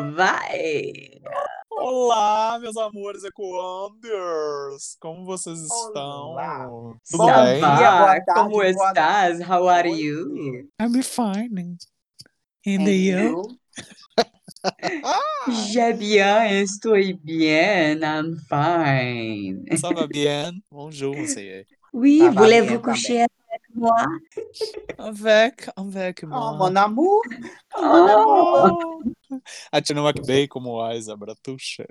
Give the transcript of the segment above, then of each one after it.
vai? Olá, meus amores Ecoanders! Como vocês estão? Olá. Tudo Bom bem? dia, boa tarde, como boa estás? How are you? I'm fine. And And you? you? Je bien, estou bien, I'm fine. Ça va bien? Bonjour, monsieur. Oui, voulez-vous coucher moi? Avec, avec Oh, moi. mon amour. Oh, mon Oh. amour. A Tina McBay como Aiza Bratuxa.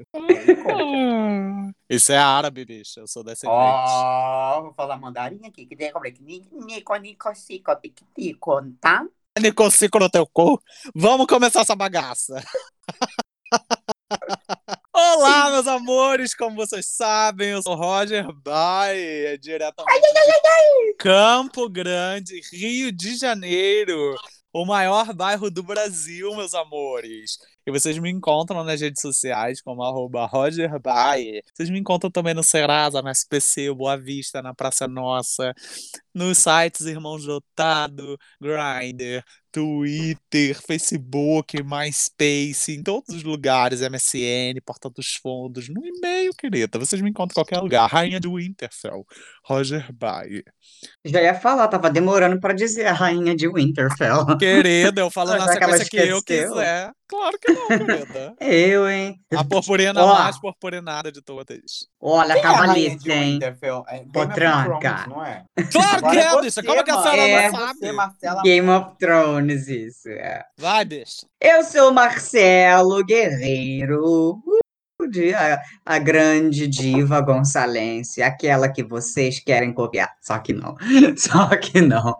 Isso é árabe, bicho. Eu sou descendente. Oh, vou falar mandarim aqui. Que tem como é que nico, nico, nico, cico, tic, tico, tá? Nicocico no teu cu. Vamos começar essa bagaça. Olá, meus amores! Como vocês sabem, eu sou Roger Bay, é diretamente de Campo Grande, Rio de Janeiro, o maior bairro do Brasil, meus amores. E vocês me encontram nas redes sociais como arroba Roger. Vocês me encontram também no Serasa, na SPC, Boa Vista, na Praça Nossa, nos sites Irmãos Dotado, Grindr, Twitter, Facebook, MySpace, em todos os lugares, MSN, Porta dos Fundos, no e-mail, querida. Vocês me encontram em qualquer lugar. Rainha de Winterfell, Roger Bay. Já ia falar, tava demorando para dizer a rainha de Winterfell. Querida, eu falo na sequência que eu quiser. Claro que não, querida. Eu, hein? A purpurina Ó. mais purpurinada de todas. Olha, Quem é cavalete, de hein? É Potranca. É? Claro Agora que é, você, bicha. Como é que a senhora É não Você, sabe? Marcela. Game of Thrones, isso. É. Vai, bicha. Eu sou Marcelo Guerreiro, uh, de- a, a grande diva gonçalense, aquela que vocês querem copiar. Só que não, só que não.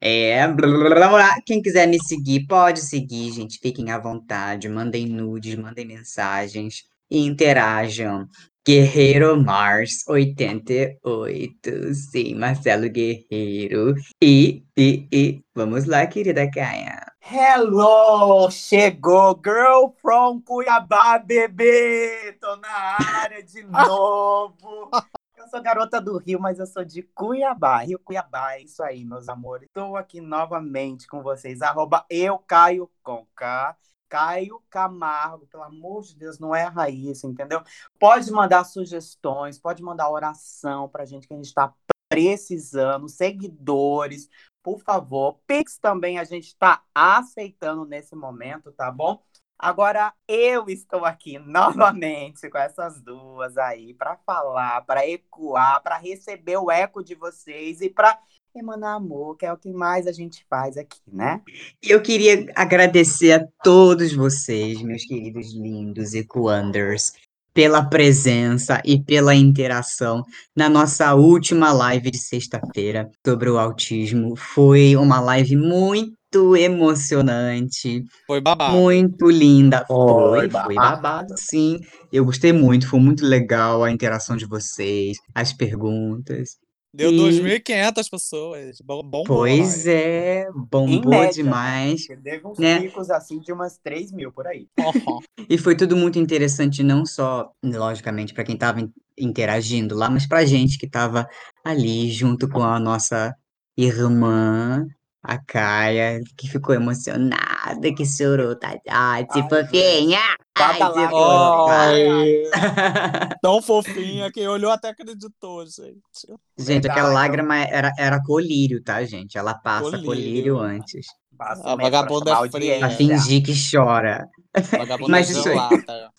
É, blá, blá. quem quiser me seguir, pode seguir, gente. Fiquem à vontade, mandem nudes, mandem mensagens e interajam. Guerreiro Mars 88, sim, Marcelo Guerreiro. E, e, e, vamos lá, querida Caia. Hello! Chegou! Girl from Cuiabá, bebê! Tô na área de novo! Eu sou garota do Rio, mas eu sou de Cuiabá. Rio Cuiabá, é isso aí, meus amores. Estou aqui novamente com vocês. Arroba eu, Caio com K. Caio Camargo, pelo amor de Deus, não é a raiz, entendeu? Pode mandar sugestões, pode mandar oração pra gente que a gente tá precisando, seguidores, por favor. Pix também a gente está aceitando nesse momento, tá bom? Agora eu estou aqui novamente com essas duas aí para falar, para ecoar, para receber o eco de vocês e para emanar amor, que é o que mais a gente faz aqui, né? Eu queria agradecer a todos vocês, meus queridos lindos Ecoanders, pela presença e pela interação na nossa última live de sexta-feira sobre o autismo. Foi uma live muito emocionante, Foi babado. muito linda. Foi Foi, babado, sim. Eu gostei muito, foi muito legal a interação de vocês, as perguntas. Deu E- 2.500 pessoas. Bom, bom Pois é, bombou média, demais. Teve uns né? picos assim de umas 3 mil por aí. E foi tudo muito interessante, não só, logicamente, para quem estava interagindo lá, mas para a gente que estava ali junto com a nossa irmã, a Caia, que ficou emocionada, que chorou, tá? Ai, se Ai, fofinha! Ai, lágrima. Ai, tão fofinha que olhou até acreditou, gente. Gente, aquela lágrima era, era colírio, tá, gente? Ela passa Colírio. colírio antes. Passa A pra vagabunda é fria. Pra fingir que chora. Vagabunda Mas isso.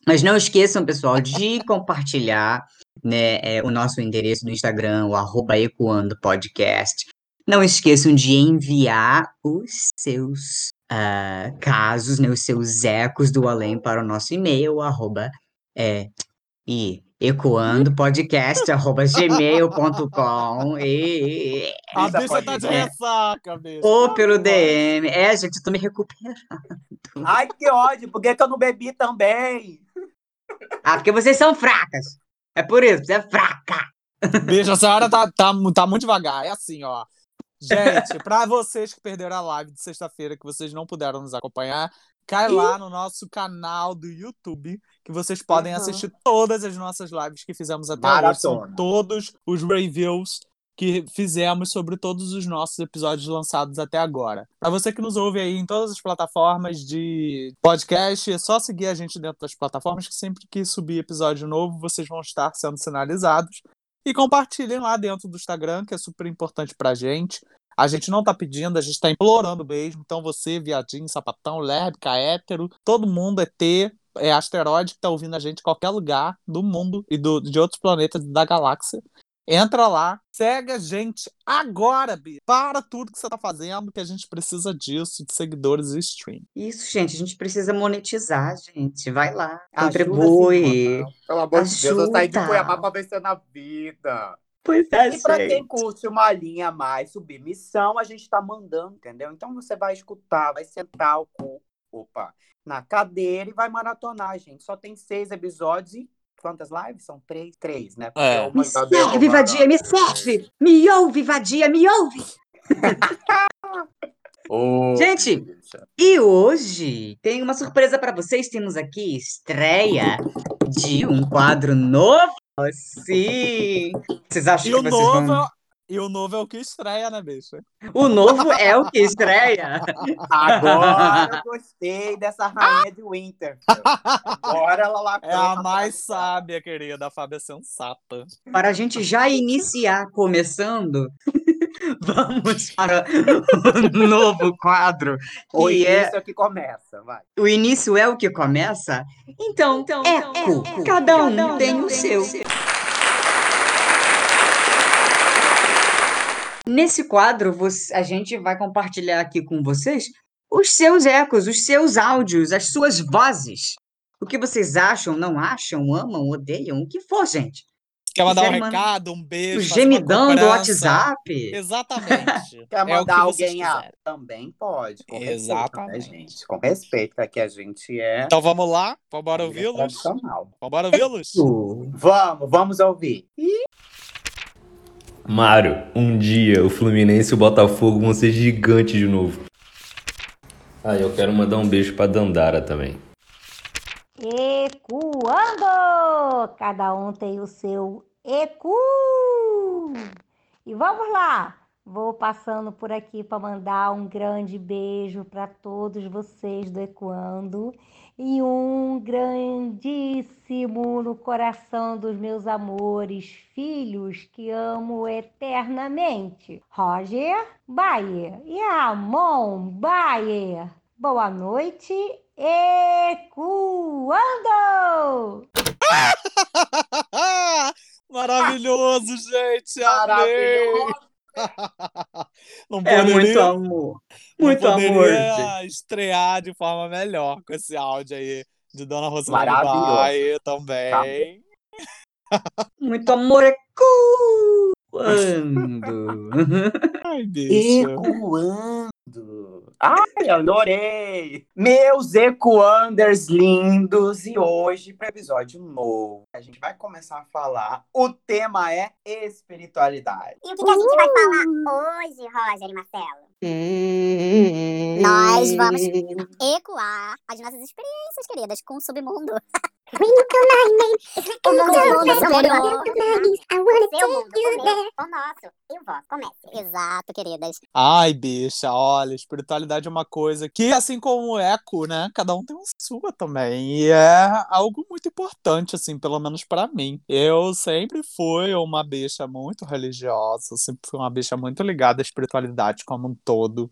Mas não esqueçam, pessoal, de compartilhar né, é, o nosso endereço no Instagram, o arroba Ecoando Podcast. Não esqueçam de enviar os seus ah, casos, né, os seus ecos do além para o nosso e-mail, arroba é, e Ecoando podcast, arroba gmail.com e... A Isa bicha tá de ir. ressaca, bicho. ou pelo DM. É, gente, eu tô me recuperando. Ai, que ódio. Por que, que eu não bebi também? Ah, porque vocês são fracas. É por isso, você é fraca. Bicho, a senhora tá, tá, tá muito devagar. É assim, ó. Gente, pra vocês que perderam a live de sexta-feira, que vocês não puderam nos acompanhar, cai lá no nosso canal do YouTube, que vocês podem Uhum. assistir todas as nossas lives que fizemos até hoje. São Maratona. todos os reviews que fizemos sobre todos os nossos episódios lançados até agora. Pra você que nos ouve aí em todas as plataformas de podcast, é só seguir a gente dentro das plataformas, que sempre que subir episódio novo, vocês vão estar sendo sinalizados. E compartilhem lá dentro do Instagram, que é super importante pra gente. A gente não tá pedindo, a gente tá implorando mesmo. Então você, viadinho, sapatão, lésbica, hétero, todo mundo é T, é asteroide que tá ouvindo a gente em qualquer lugar do mundo e do, de outros planetas da galáxia. Entra lá, segue a gente agora, Bi. Para tudo que você tá fazendo, que a gente precisa disso, de seguidores e stream. Isso, gente, a gente precisa monetizar, gente. Vai lá, Ajuda, contribui. Pelo amor de Deus, eu saí de Ajuda. Cuiabá pra vencer na vida. Pois é, E pra quem curte uma linha a mais, submissão, a gente tá mandando, entendeu? Então você vai escutar, vai sentar o cu, opa, na cadeira e vai maratonar, gente. Só tem seis episódios e quantas lives? São três? Três, né? Porque É. Me serve, vadia, me serve! Me ouve, vadia, me ouve! Ô, Gente. E hoje tem uma surpresa para vocês. Temos aqui estreia de um quadro novo. Sim! Vocês acham E que o, vocês novo, vão... é- e o novo é o que estreia, né, bicha? O novo é o que estreia. Agora eu gostei dessa rainha de Winter. Agora ela lacrou. É a mais sábia, querida. A Fábia é sensata. Para a gente já iniciar começando, vamos para o novo quadro. O é início é que começa, vai. o início é o que começa. Então, eco. Cada um tem o seu. Nesse quadro, você- a gente vai compartilhar aqui com vocês os seus ecos, os seus áudios, as suas vozes. O que vocês acham, não acham, amam, odeiam, o que for, gente. Quer mandar um Quiser mandar- recado, um O beijo, uma gemidão do? WhatsApp. Exatamente. Quer É o mandar que vocês alguém a... Também pode. Com respeito, Exatamente. né, gente? Com respeito, que aqui a gente é. Então vamos lá? Vambora é ouvi-los? Vambora ouvi-los? Vamos, vamos ouvir. Mário, um dia o Fluminense e o Botafogo vão ser gigantes de novo. Ah, eu quero mandar um beijo pra Dandara também. Ecoando! Cada um tem o seu ecu! E vamos lá! Vou passando por aqui para mandar um grande beijo para todos vocês do Ecoando e um grandíssimo no coração dos meus amores, filhos que amo eternamente. Roger Bayer e Ramon Bayer. Boa noite, Ecoando! Maravilhoso, gente! Amei! Maravilhoso. Não É muito amor. Muito amor. estrear de forma melhor com esse áudio aí de Dona Rosalina Maravilhoso. Baia também. Muito amor é quando. Ai, bicho. Ecoando. Ai, adorei! Meus ecoanders lindos! E hoje, para episódio novo, a gente vai começar a falar. O tema é espiritualidade. E o que, que a gente vai falar hoje, Roger e Marcelo? Nós vamos ecoar as nossas experiências, queridas, com o submundo. O mundo superior. Seu mundo, o meu, o nosso e o vosso. Comece. Exato, queridas. Ai, bicha, olha, espiritualidade é uma coisa que, assim como o eco, né? Cada um tem uma sua também. E é algo muito importante, assim, pelo menos pra mim. Eu sempre fui uma bicha muito religiosa, sempre fui uma bicha muito ligada à espiritualidade como um todo.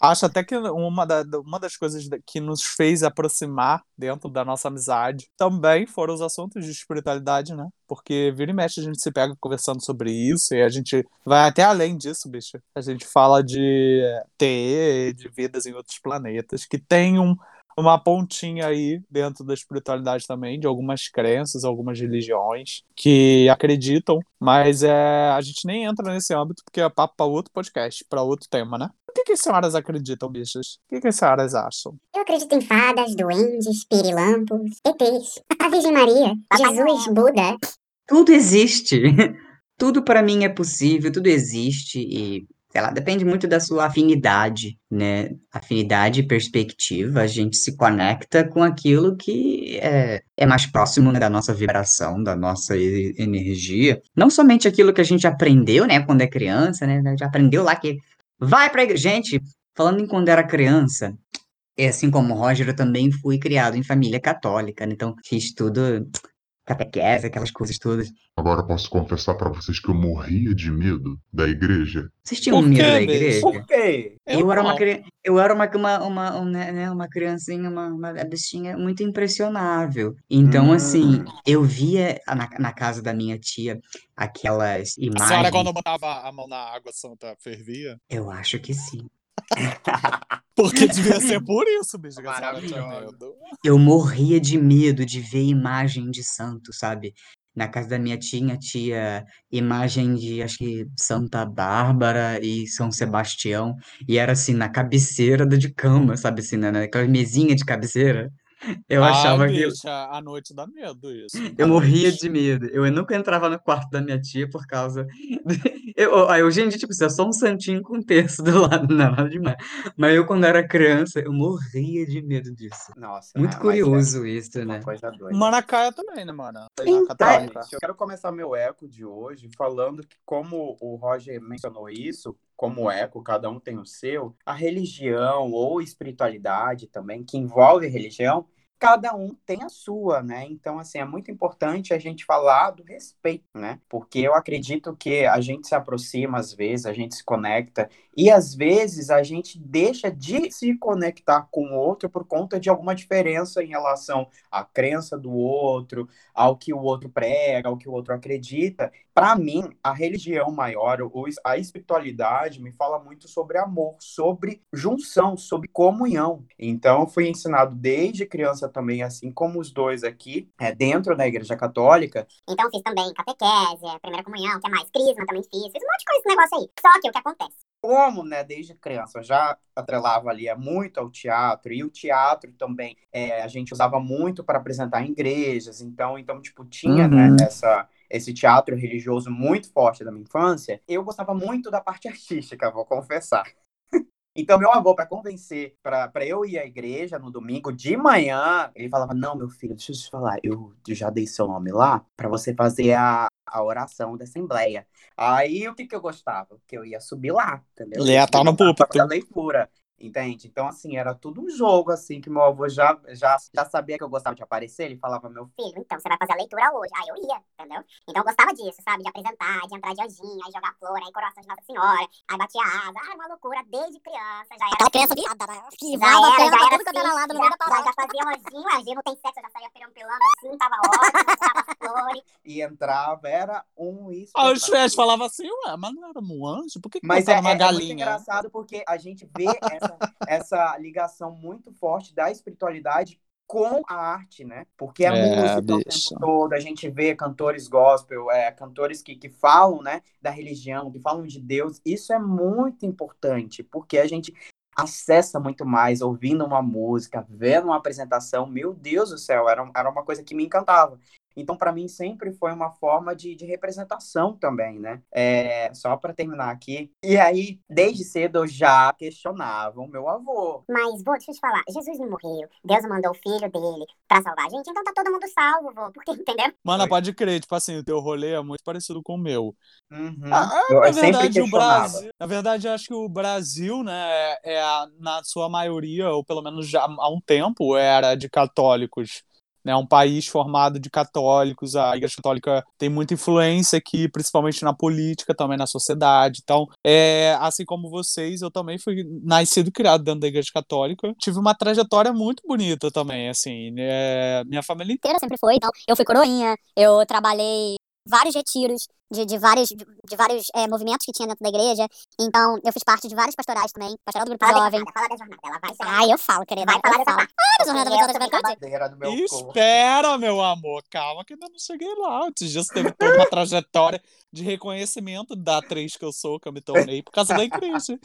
Acho até que uma, da- uma das coisas que nos fez aproximar dentro da nossa amizade também foram os assuntos de espiritualidade, né? Porque vira e mexe a gente se pega conversando sobre isso e a gente vai até além disso, bicho. A gente fala de TE, de vidas em outros planetas, que tem um, uma pontinha aí dentro da espiritualidade também, de algumas crenças, algumas religiões que acreditam, mas é, a gente nem entra nesse âmbito porque é papo para outro podcast, para outro tema, né? O que, que as senhoras acreditam, bichas? O que, que as senhoras acham? Eu acredito em fadas, duendes, pirilampos, ETs, a Virgem Maria, Jesus, Buda. Tudo existe. Tudo para mim é possível, tudo existe e sei lá, depende muito da sua afinidade, né? Afinidade e perspectiva, a gente se conecta com aquilo que é, é mais próximo né, da nossa vibração, da nossa e- energia. Não somente aquilo que a gente aprendeu, né, quando é criança, né? Já aprendeu lá que vai pra igreja. Gente, falando em quando era criança, é assim como o Roger, eu também fui criado em família católica, né? Então fiz tudo catequese, aquelas coisas todas. Agora posso confessar pra vocês que eu morria de medo da igreja. Vocês tinham Por medo da igreja? Por quê? Eu, era uma, não. cri- eu era uma, uma, uma, um, né, né, uma criancinha, uma, uma bichinha muito impressionável. Então, assim, Hum. eu via na, na casa da minha tia aquelas A senhora, imagens. quando botava a mão na água santa, fervia? Eu acho que sim. Porque devia ser por isso, medo. Eu morria de medo de ver imagem de santo, sabe? Na casa da minha tia tinha imagem de, acho que, Santa Bárbara e São Sebastião. E era assim, na cabeceira da de cama, sabe assim, na- naquela mesinha de cabeceira. Eu Ai, achava que. bicha, à noite dá medo isso. Eu morria Mas- de medo. Eu nunca entrava no quarto da minha tia por causa. Eu, aí hoje em dia, tipo, assim, é só um santinho com um terço do lado, não é nada demais. Mas eu, quando era criança, eu morria de medo disso. Nossa, Muito mas curioso isso, é uma né? coisa doida. Maracaia também, né, mano? Então, gente, eu quero começar meu eco de hoje falando que, como o Roger mencionou isso, como eco, cada um tem o seu, a religião ou espiritualidade também, que envolve religião, cada um tem a sua, né? Então, assim, é muito importante a gente falar do respeito, né? Porque eu acredito que a gente se aproxima às vezes, a gente se conecta, e às vezes a gente deixa de se conectar com o outro por conta de alguma diferença em relação à crença do outro, ao que o outro prega, ao que o outro acredita. Para mim, a religião maior, ou a espiritualidade, me fala muito sobre amor, sobre junção, sobre comunhão. Então, eu fui ensinado desde criança também, assim como os dois aqui, é, dentro da Igreja Católica. Então fiz também catequese, primeira comunhão, que é mais? Crisma também fiz. Fiz um monte de coisa esse negócio aí. Só que o que acontece? Como, né, desde criança, eu já atrelava ali é, muito ao teatro, e o teatro também é, a gente usava muito para apresentar em igrejas, então, então tipo, tinha, né, Uhum. essa, esse teatro religioso muito forte da minha infância. Eu gostava muito da parte artística, vou confessar. Então, meu avô, para convencer, para eu ir à igreja no domingo de manhã, ele falava: Não, meu filho, deixa eu te falar, eu já dei seu nome lá para você fazer a, a oração da assembleia. Aí, o que, que eu gostava? Que eu ia subir lá, entendeu? Estar no púlpito. fazer a leitura. Entende? Então, assim, era tudo um jogo, assim, que meu avô já, já, já sabia que eu gostava de aparecer. Ele falava, meu filho, então você vai fazer a leitura hoje. Aí eu ia, entendeu? Então eu gostava disso, sabe? De apresentar, de entrar de anjinho, aí jogar flor, aí coroação de Nossa Senhora, aí batia asa. Ah, uma loucura desde criança. Já era Aquela assim. criança viada, né? Que Já era, já era tudo quanto era assim, lado já, já, já fazia um anjinho, anjinho não tem sexo, eu já saía perampilando assim, tava ótimo, tava flores. e entrava, era um Aí os fés falavam assim, ué, mas não era um anjo? Por que, que Mas é, uma é- é muito galinha? engraçado porque a gente vê essa, essa ligação muito forte da espiritualidade com a arte, né? Porque a É, música o tempo todo, a gente vê cantores gospel, é, cantores que, que falam, né, da religião, que falam de Deus. Isso é muito importante, porque a gente acessa muito mais ouvindo uma música, vendo uma apresentação. Meu Deus do céu, era, era uma coisa que me encantava. Então, para mim, sempre foi uma forma de, de representação também, né? É, só para terminar aqui. E aí, desde cedo, eu já questionava o meu avô. Mas, vô, deixa eu te falar, Jesus não morreu, Deus mandou o filho dele pra salvar a gente, então tá todo mundo salvo, vô, porque, entendeu? Mano, Foi. pode crer, tipo assim, o teu rolê é muito parecido com o meu. Uhum. Ah, eu, na eu sempre verdade, o. Brasil, na verdade, eu acho que o Brasil, né, é, é a- na sua maioria, ou pelo menos já há um tempo, era de católicos. Né, um país formado de católicos, a Igreja Católica tem muita influência aqui, principalmente na política, também na sociedade. Então, é, assim como vocês, eu também fui nascido e criado dentro da Igreja Católica. Tive uma trajetória muito bonita também, assim. né, minha família inteira sempre foi. Então, eu fui coroinha, eu trabalhei vários retiros de, de vários, de, de vários é, movimentos que tinha dentro da igreja. Então, eu fiz parte de várias pastorais também. Pastoral do grupo Fala da jovem. jornada, fala da jornada. Ela vai ser. Ai, eu falo, querida. Vai falar eu dessa falo. parte. Ah, da jornada Eu mundial da corpo. Espera, meu amor, calma que ainda não cheguei lá. Antes disso, teve toda uma trajetória de reconhecimento da atriz que eu sou, que eu me tornei, por causa da igreja.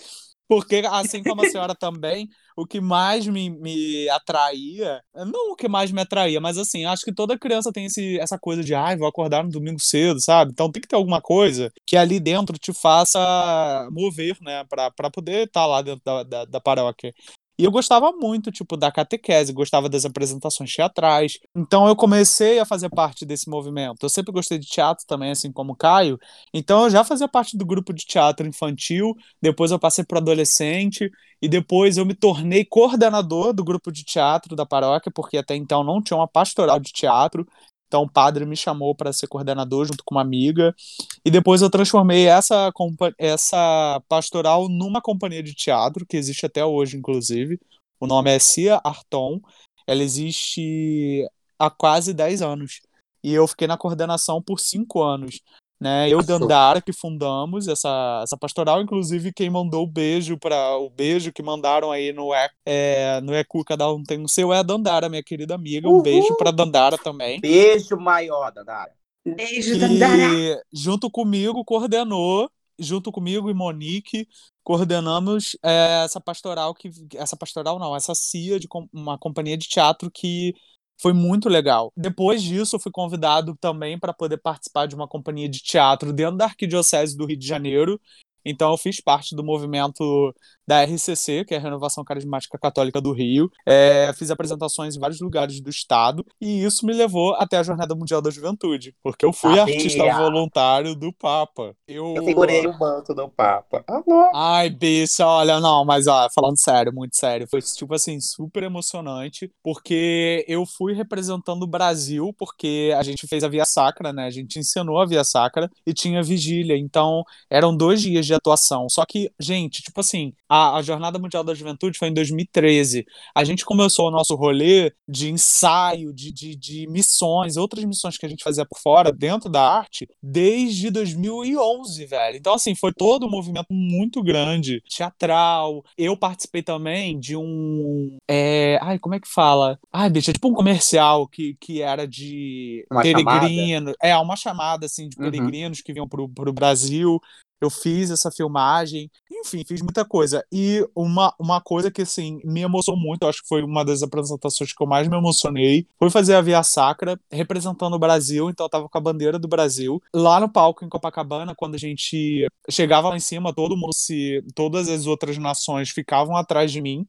Porque, assim como a senhora também, o que mais me, me atraía, não o que mais me atraía, mas assim, acho que toda criança tem esse, essa coisa de, ai, vou acordar no domingo cedo, sabe? Então tem que ter alguma coisa que ali dentro te faça mover, né, pra, pra poder estar lá dentro da, da, da paróquia. E eu gostava muito, tipo, da catequese, gostava das apresentações teatrais. Então eu comecei a fazer parte desse movimento. Eu sempre gostei de teatro também, assim como o Caio. Então eu já fazia parte do grupo de teatro infantil, depois eu passei para adolescente, e depois eu me tornei coordenador do grupo de teatro da paróquia, porque até então não tinha uma pastoral de teatro. Então o padre me chamou para ser coordenador junto com uma amiga. E depois eu transformei essa, essa pastoral numa companhia de teatro, que existe até hoje, inclusive. O nome é Cia Arton. Ela existe há quase 10 anos. E eu fiquei na coordenação por 5 anos. Né? Eu e Show. Dandara que fundamos essa, essa pastoral, inclusive quem mandou o beijo para o beijo que mandaram aí no E- é, no ECU, cada um tem o seu, é a Dandara, minha querida amiga. Um Uhul. beijo para Dandara também Beijo maior, Dandara. Beijo, Dandara. que junto comigo coordenou, junto comigo e Monique, coordenamos é, essa pastoral que essa pastoral não, essa CIA de com- uma companhia de teatro que foi muito legal. Depois disso, fui convidado também para poder participar de uma companhia de teatro dentro da Arquidiocese do Rio de Janeiro. Então, eu fiz parte do movimento da RCC, que é a Renovação Carismática Católica do Rio. É, fiz apresentações em vários lugares do estado. E isso me levou até a Jornada Mundial da Juventude, porque eu fui Sabia. artista voluntário do Papa. Eu, Eu segurei o manto do Papa. Alô? Ai, bicha, olha, não, mas ó, falando sério, muito sério, foi tipo assim, super emocionante, porque eu fui representando o Brasil, porque a gente fez a Via Sacra, né? A gente ensinou a Via Sacra e tinha vigília, então eram dois dias de atuação. Só que, gente, tipo assim, a, a Jornada Mundial da Juventude foi em 2013. A gente começou o nosso rolê de ensaio, de, de, de missões, outras missões que a gente fazia por fora, dentro da arte, desde 2011, velho. Então, assim, foi todo um movimento muito grande, teatral. Eu participei também de um. é, Ai, como é que fala? Ai, bicho, é tipo um comercial que, que era de Uma peregrino. É, uma chamada, assim, de Uhum. peregrinos que vinham pro, pro Brasil. Eu fiz essa filmagem, enfim, fiz muita coisa. E uma, uma coisa que, assim, me emocionou muito, acho que foi uma das apresentações que eu mais me emocionei, foi fazer a Via Sacra, representando o Brasil, então eu tava com a bandeira do Brasil. Lá no palco em Copacabana, quando a gente chegava lá em cima, todo mundo se. Todas as outras nações ficavam atrás de mim.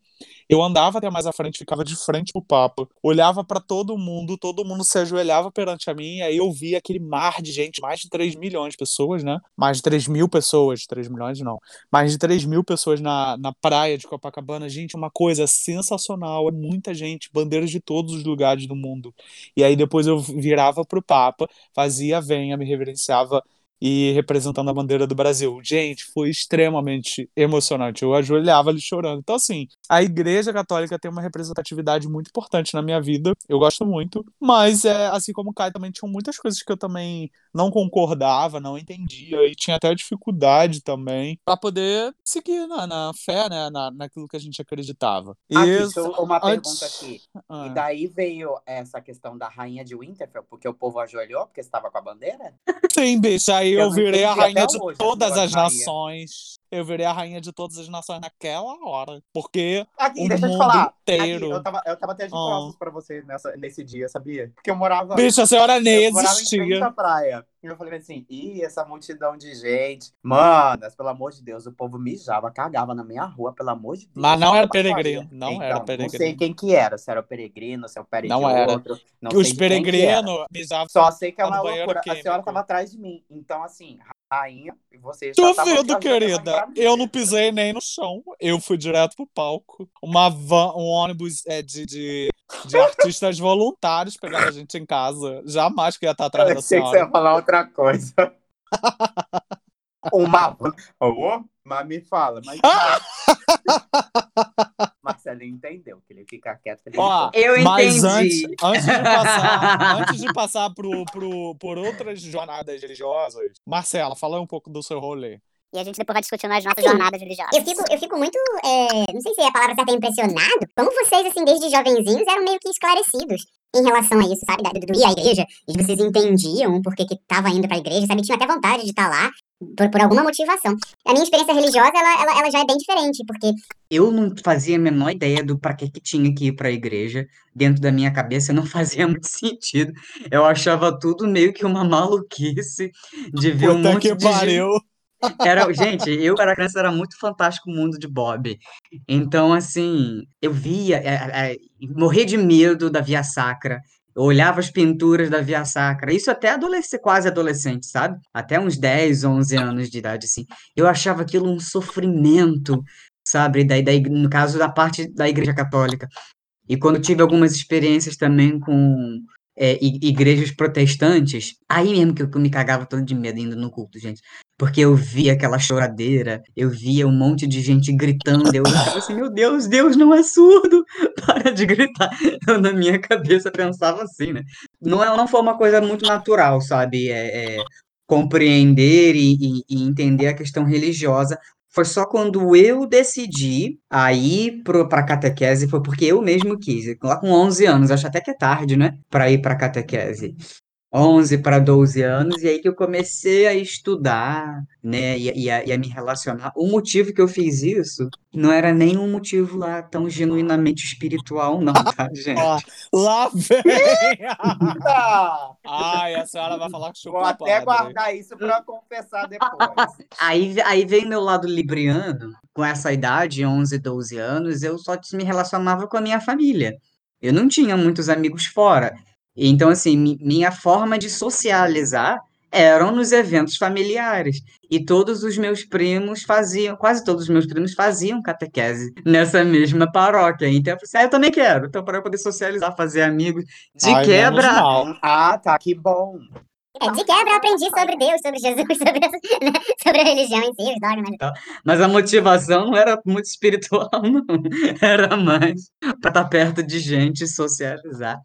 Eu andava até mais à frente, ficava de frente pro Papa, olhava para todo mundo, todo mundo se ajoelhava perante a mim, aí eu via aquele mar de gente, mais de 3 milhões de pessoas, né? Mais de 3 mil pessoas, 3 milhões não, mais de 3 mil pessoas na, na praia de Copacabana. Gente, uma coisa sensacional, é muita gente, bandeiras de todos os lugares do mundo. E aí depois eu virava pro Papa, fazia a venha, me reverenciava e representando a bandeira do Brasil. Gente, foi extremamente emocionante. Eu ajoelhava ali chorando. Então, assim, a Igreja Católica tem uma representatividade muito importante na minha vida. Eu gosto muito. Mas, é, assim como o Caio, também tinham muitas coisas que eu também não concordava, não entendia. E tinha até dificuldade também para poder seguir na, na fé, né? Na, naquilo que a gente acreditava. E- eu- uma pergunta aqui. Ah. E daí veio essa questão da rainha de Winterfell, porque o povo ajoelhou porque estava com a bandeira? Sim, bicho, aí Eu virei a rainha de todas as rainha. nações. Eu virei a rainha de todas as nações naquela hora. Porque Aqui, o deixa eu te mundo falar. inteiro. Aqui, eu, tava, eu tava até de Ah. costas pra você nessa, nesse dia, sabia? Porque eu morava. Bicho, a senhora nem eu morava em frente existia. à praia. E eu falei assim, ih, essa multidão de gente. Manas, pelo amor de Deus, o povo mijava, cagava na minha rua, pelo amor de Deus. Mas não era peregrino, não Então, era Não sei peregrino. quem que era, se era o peregrino, se é o pere Não era. outro. Não Os peregrinos mijavam Só sei que é uma loucura. A senhora tava atrás de mim. Então, assim, rainha, e você já tava Duvido, querida. Eu não pisei nem no chão. Eu fui direto pro palco. Uma van, um ônibus é, de, de, de artistas voluntários pegava a gente em casa. Jamais que ia estar atrás Eu da achei que você senhora. ia falar outra coisa. Uma van. Ô, mas me fala, mas. Marcelinho, ele entendeu. Que ele fica quieto. Ele Ó, Eu mas entendi. antes, antes de passar, antes de passar pro, pro, por outras jornadas religiosas, Marcela, fala um pouco do seu rolê. E a gente depois vai discutindo as nossas jornadas religiosas. Eu fico, eu fico muito, é, não sei se a palavra certa é impressionado, como vocês, assim, desde jovenzinhos, eram meio que esclarecidos em relação a isso, sabe? Da- Do, do ir à igreja, e vocês entendiam por que que tava indo pra igreja, sabe? Tinham até vontade de estar lá, por, por alguma motivação. A minha experiência religiosa, ela, ela, ela já é bem diferente, porque Eu não fazia a menor ideia do para que que tinha que ir para a igreja. Dentro da minha cabeça não fazia muito sentido. Eu achava tudo meio que uma maluquice de ver um Puta monte que de gente. Era, gente, eu era criança, era muito fantástico o mundo de Bob. Então, assim, eu via, é, é, morria de medo da Via Sacra. Eu olhava as pinturas da Via Sacra. Isso até adolescente, quase adolescente, sabe? Até uns 10, 11 anos de idade, assim. Eu achava aquilo um sofrimento, sabe? Daí, daí, no caso da parte da Igreja Católica. E quando tive algumas experiências também com é, igrejas protestantes, aí mesmo que eu, me cagava todo de medo indo no culto, gente. Porque eu via aquela choradeira, eu via um monte de gente gritando, eu ficava assim, meu Deus, Deus não é surdo, para de gritar. Eu, na minha cabeça, pensava assim, né? Não, é, não foi uma coisa muito natural, sabe? É, é, compreender e, e- e entender a questão religiosa. Foi só quando eu decidi a ir para catequese, foi porque eu mesmo quis. Lá com 11 anos, acho até que é tarde, né? Para ir para catequese. 11 para 12 anos, e aí que eu comecei a estudar, né, e, a- e a, e a me relacionar. O motivo que eu fiz isso não era nem um motivo lá tão genuinamente espiritual, não, tá, gente? Ó, lá vem! Ai, a senhora vai falar que Vou chupa até padre. guardar isso pra confessar depois. Aí, aí veio meu lado libriano, com essa idade, 11, 12 anos, eu só me relacionava com a minha família. Eu não tinha muitos amigos fora. Então, assim, mi- minha forma de socializar eram nos eventos familiares. E todos os meus primos faziam, quase todos os meus primos faziam catequese nessa mesma paróquia. Então, eu falei assim, ah, eu também quero. Então, para eu poder socializar, fazer amigos, de Ai, quebra. Ah, tá, que bom. é, de quebra eu aprendi sobre Deus, sobre Jesus, sobre, né, sobre a religião em si, os dogmas. Mas a motivação não era muito espiritual, não. Era mais para estar perto de gente, socializar.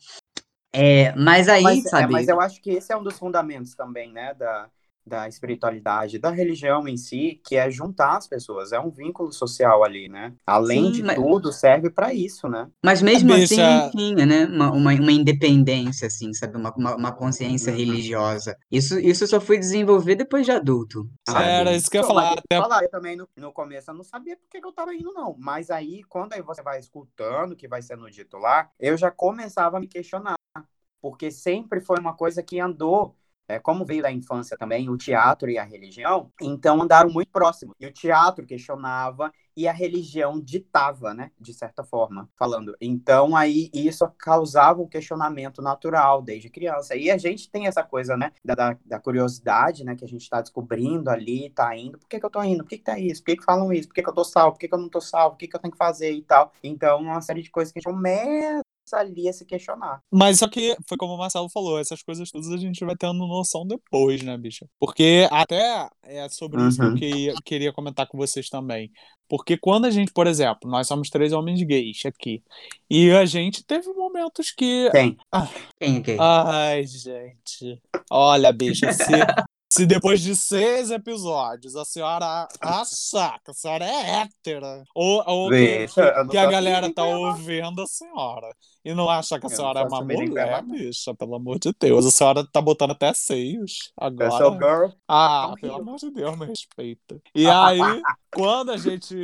É, mas aí, Mas, é, sabe? mas eu acho que esse é um dos fundamentos também, né, da, da espiritualidade, da religião em si, que é juntar as pessoas, é um vínculo social ali, né? Além Sim, de mas- tudo, serve pra isso, né? Mas mesmo assim, tinha, né? Uma, uma, uma independência, assim, sabe? Uma, uma, uma consciência Uhum. religiosa. Isso, isso eu só fui desenvolver depois de adulto, sabe? Era isso que eu ia falar. eu Até falar, eu também no, no começo eu não sabia por que que eu tava indo, não. Mas aí, quando aí você vai escutando o que vai sendo dito lá, eu já começava a me questionar. Porque sempre foi uma coisa que andou, é, como veio da infância também, o teatro e a religião, então andaram muito próximos. E o teatro questionava e a religião ditava, né? De certa forma, falando. Então aí isso causava um questionamento natural desde criança. E a gente tem essa coisa, né? Da, da, da curiosidade, né? Que a gente tá descobrindo ali, tá indo. Por que, que eu tô indo? Por que, que tá isso? Por que, que falam isso? Por que, que eu tô salvo? Por que, que eu não tô salvo? O que, que eu tenho que fazer e tal? Então, uma série de coisas que a gente começa ali a se questionar. Mas só que foi como o Marcelo falou, essas coisas todas a gente vai tendo noção depois, né, bicha? Porque até é sobre isso que eu Uhum. queria, queria comentar com vocês também. Porque quando a gente, por exemplo, nós somos três homens gays aqui, e a gente teve momentos que. Tem. Quem é quem? Ai, gente. Olha, bicha, se, se depois de seis episódios a senhora achar que a senhora é hétera, ou, ou que, a galera tá ouvindo a senhora e não acha que a senhora é uma mulher, bicha, pelo amor de Deus. A senhora tá botando até seios sou agora. girl. Ah, Não pelo amor de Deus, me respeita. E aí, quando a gente.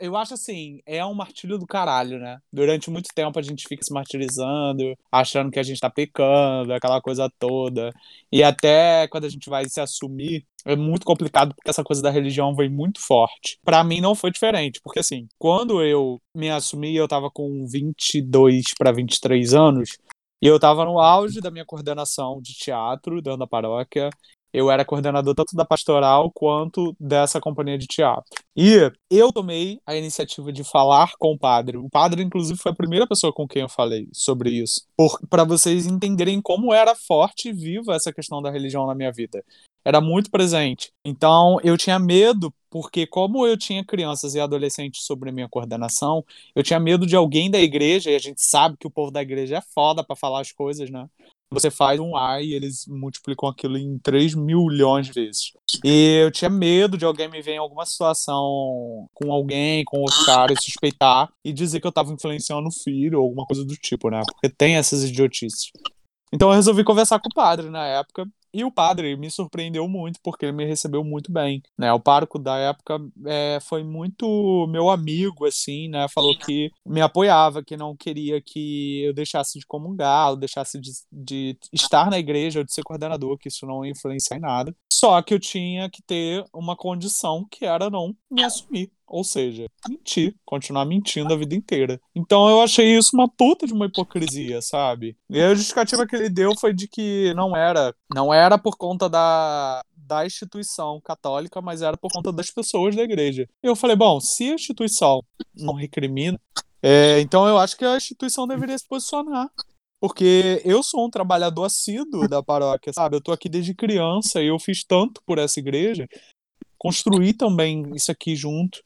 Eu acho assim, é um martírio do caralho, né? Durante muito tempo a gente fica se martirizando, achando que a gente tá pecando, aquela coisa toda. E até quando a gente vai se assumir, é muito complicado porque essa coisa da religião vem muito forte. Pra mim não foi diferente, porque assim, quando eu me assumi, eu tava com 22 pra 23 anos, e eu tava no auge da minha coordenação de teatro dentro da paróquia. Eu era coordenador tanto da pastoral quanto dessa companhia de teatro. E eu tomei a iniciativa de falar com o padre. O padre, inclusive, foi a primeira pessoa com quem eu falei sobre isso. Para vocês entenderem como era forte e viva essa questão da religião na minha vida. Era muito presente. Então, eu tinha medo, porque como eu tinha crianças e adolescentes sobre a minha coordenação, eu tinha medo de alguém da igreja, e a gente sabe que o povo da igreja é foda para falar as coisas, né? Você faz um A e eles multiplicam aquilo em 3 milhões de vezes. E eu tinha medo de alguém me ver em alguma situação com alguém, com outro cara, e suspeitar e dizer que eu tava influenciando o filho ou alguma coisa do tipo, né? Porque tem essas idiotices. Então eu resolvi conversar com o padre na época e o padre me surpreendeu muito, porque ele me recebeu muito bem, né? O pároco da época é, foi muito meu amigo, assim, né? Falou que me apoiava, que não queria que eu deixasse de comungar, ou deixasse de, de estar na igreja ou de ser coordenador, que isso não ia influenciar em nada. Só que eu tinha que ter uma condição que era não me assumir. Ou seja, mentir, continuar mentindo a vida inteira. Então eu achei isso uma puta de uma hipocrisia, sabe? E a justificativa que ele deu foi de que não era, não era por conta da, da instituição católica, mas era por conta das pessoas da igreja. E eu falei, bom, se a instituição não recrimina, é, então eu acho que a instituição deveria se posicionar. Porque eu sou um trabalhador assíduo da paróquia, sabe? Eu tô aqui desde criança e eu fiz tanto por essa igreja construir também isso aqui junto,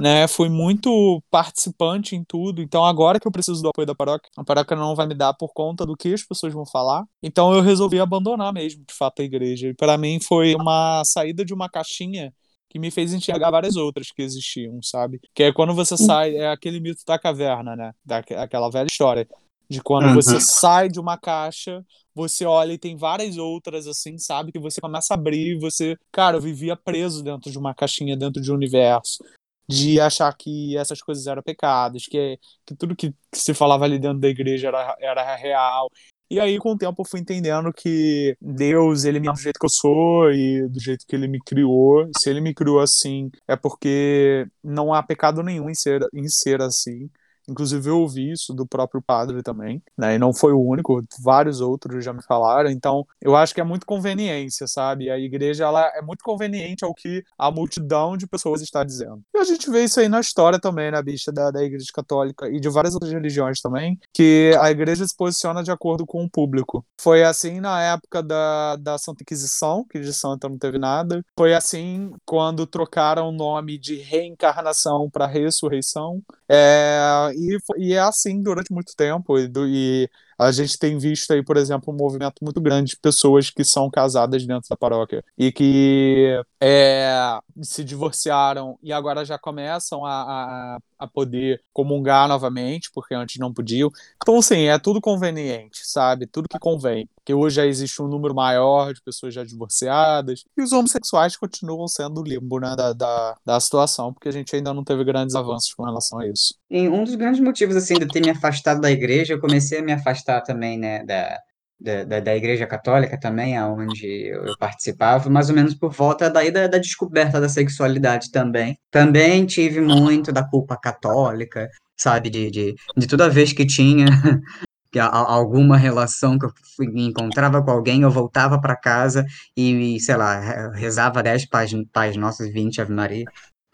né? Fui muito participante em tudo. Então agora que eu preciso do apoio da paróquia, a paróquia não vai me dar por conta do que as pessoas vão falar. Então eu resolvi abandonar mesmo, de fato, a igreja. E para mim foi uma saída de uma caixinha que me fez enxergar várias outras que existiam, sabe? Que é quando você sai, é aquele mito da caverna, né? Daquela velha história de quando uhum. você sai de uma caixa, você olha e tem várias outras, assim, sabe? Que você começa a abrir e você. Cara, eu vivia preso dentro de uma caixinha, dentro de um universo. De achar que essas coisas eram pecados, que, que tudo que, se falava ali dentro da igreja era, era real. E aí, com o tempo, eu fui entendendo que Deus, ele me ama do jeito que eu sou e do jeito que ele me criou. Se ele me criou assim, é porque não há pecado nenhum em ser, em ser assim. Inclusive, eu ouvi isso do próprio padre também, né? E não foi o único, vários outros já me falaram. Então, eu acho que é muito conveniência, sabe? A igreja, ela é muito conveniente ao que a multidão de pessoas está dizendo. E a gente vê isso aí na história também, na né, bicha da, da igreja católica e de várias outras religiões também, que a igreja se posiciona de acordo com o público. Foi assim na época da, da Santa Inquisição, que de santa não teve nada. Foi assim quando trocaram o nome de reencarnação para ressurreição. É, e, e é assim durante muito tempo. E, e a gente tem visto aí, por exemplo, um movimento muito grande de pessoas que são casadas dentro da paróquia e que é, se divorciaram e agora já começam a, a, a, poder comungar novamente, porque antes não podiam. Então, assim, é tudo conveniente, sabe? Tudo que convém. Porque hoje já existe um número maior de pessoas já divorciadas e os homossexuais continuam sendo o limbo né, da, da, da situação, porque a gente ainda não teve grandes avanços com relação a isso. E um dos grandes motivos, assim, de ter me afastado da igreja, eu comecei a me afastar afastar também, né, da, da, da Igreja Católica também, aonde eu participava, mais ou menos por volta daí da, da descoberta da sexualidade também. Também tive muito da culpa católica, sabe, de, de, de toda vez que tinha que alguma relação que eu encontrava com alguém, eu voltava para casa e, sei lá, rezava 10 pais, pais nossos, 20 Ave Maria,